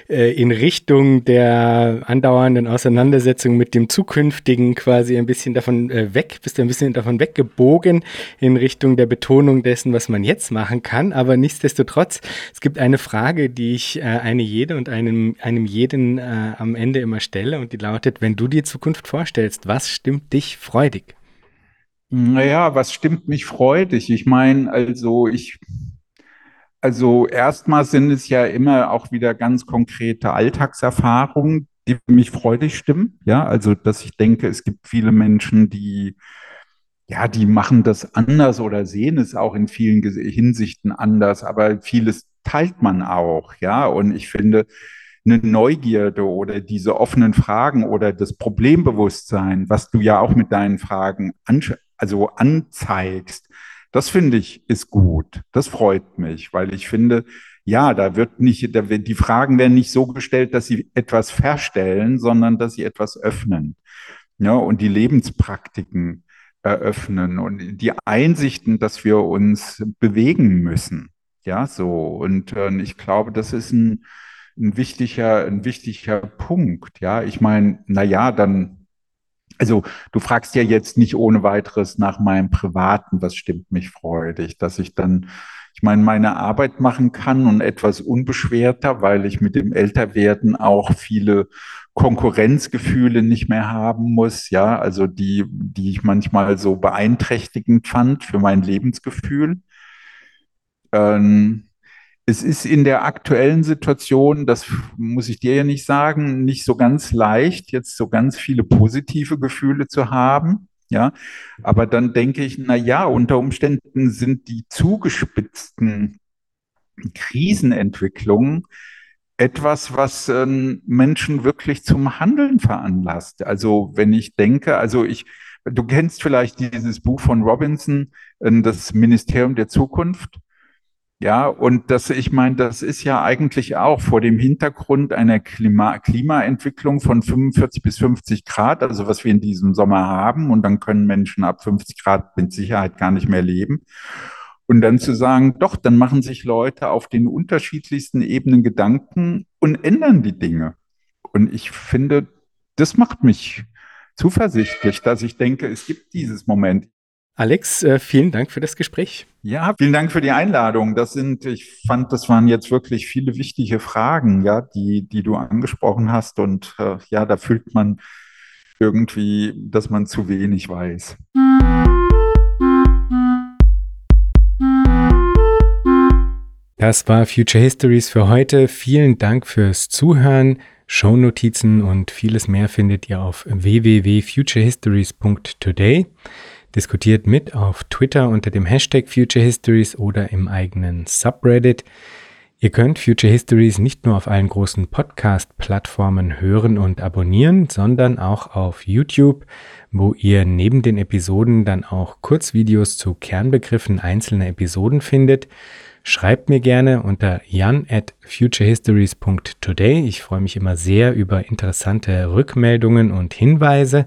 äh, in Richtung der andauernden Auseinandersetzung mit dem Zukünftigen quasi ein bisschen davon äh, weg, bist du ein bisschen davon weggebogen in Richtung der Betonung dessen, was man jetzt machen kann. Aber nichtsdestotrotz, es gibt eine Frage, die ich äh, eine jede und einem, einem jeden äh, am Ende immer stelle und die lautet, wenn du dir Zukunft vorstellst, was stimmt dich freudig? Naja, was stimmt mich freudig? Ich meine, also ich, also erstmal sind es ja immer auch wieder ganz konkrete Alltagserfahrungen, die mich freudig stimmen. Ja, also dass ich denke, es gibt viele Menschen, die ja, die machen das anders oder sehen es auch in vielen Hinsichten anders, aber vieles teilt man auch, ja. Und ich finde, eine Neugierde oder diese offenen Fragen oder das Problembewusstsein, was du ja auch mit deinen Fragen also anzeigst, das finde ich ist gut. Das freut mich, weil ich finde, ja, da wird nicht, da wird, die Fragen werden nicht so gestellt, dass sie etwas verstellen, sondern dass sie etwas öffnen. Ja, und die Lebenspraktiken eröffnen und die Einsichten, dass wir uns bewegen müssen. Ja, so. Und äh, ich glaube, das ist ein, ein wichtiger, ein wichtiger Punkt. Ja, ich meine, na ja, dann also du fragst ja jetzt nicht ohne weiteres nach meinem Privaten, was stimmt mich freudig, dass ich dann, ich meine, meine Arbeit machen kann und etwas unbeschwerter, weil ich mit dem Älterwerden auch viele Konkurrenzgefühle nicht mehr haben muss, ja, also die, die ich manchmal so beeinträchtigend fand für mein Lebensgefühl. Ähm, es ist in der aktuellen Situation, das muss ich dir ja nicht sagen, nicht so ganz leicht, jetzt so ganz viele positive Gefühle zu haben. Ja, aber dann denke ich, na ja, unter Umständen sind die zugespitzten Krisenentwicklungen etwas, was äh, Menschen wirklich zum Handeln veranlasst. Also wenn ich denke, also ich, du kennst vielleicht dieses Buch von Robinson, äh, das Ministerium der Zukunft. Ja, und das, ich meine, das ist ja eigentlich auch vor dem Hintergrund einer Klima, Klimaentwicklung von 45 bis 50 Grad, also was wir in diesem Sommer haben, und dann können Menschen ab 50 Grad mit Sicherheit gar nicht mehr leben. Und dann zu sagen, doch, dann machen sich Leute auf den unterschiedlichsten Ebenen Gedanken und ändern die Dinge. Und ich finde, das macht mich zuversichtlich, dass ich denke, es gibt dieses Moment. Alex, äh, vielen Dank für das Gespräch. Ja, vielen Dank für die Einladung. Das sind, ich fand, das waren jetzt wirklich viele wichtige Fragen, ja, die, die du angesprochen hast. Und äh, ja, da fühlt man irgendwie, dass man zu wenig weiß. Das war Future Histories für heute. Vielen Dank fürs Zuhören. Shownotizen und vieles mehr findet ihr auf www.futurehistories.today. Diskutiert mit auf Twitter unter dem Hashtag Future Histories oder im eigenen Subreddit. Ihr könnt Future Histories nicht nur auf allen großen Podcast-Plattformen hören und abonnieren, sondern auch auf YouTube, wo ihr neben den Episoden dann auch Kurzvideos zu Kernbegriffen einzelner Episoden findet. Schreibt mir gerne unter jan at futurehistories.today. Ich freue mich immer sehr über interessante Rückmeldungen und Hinweise.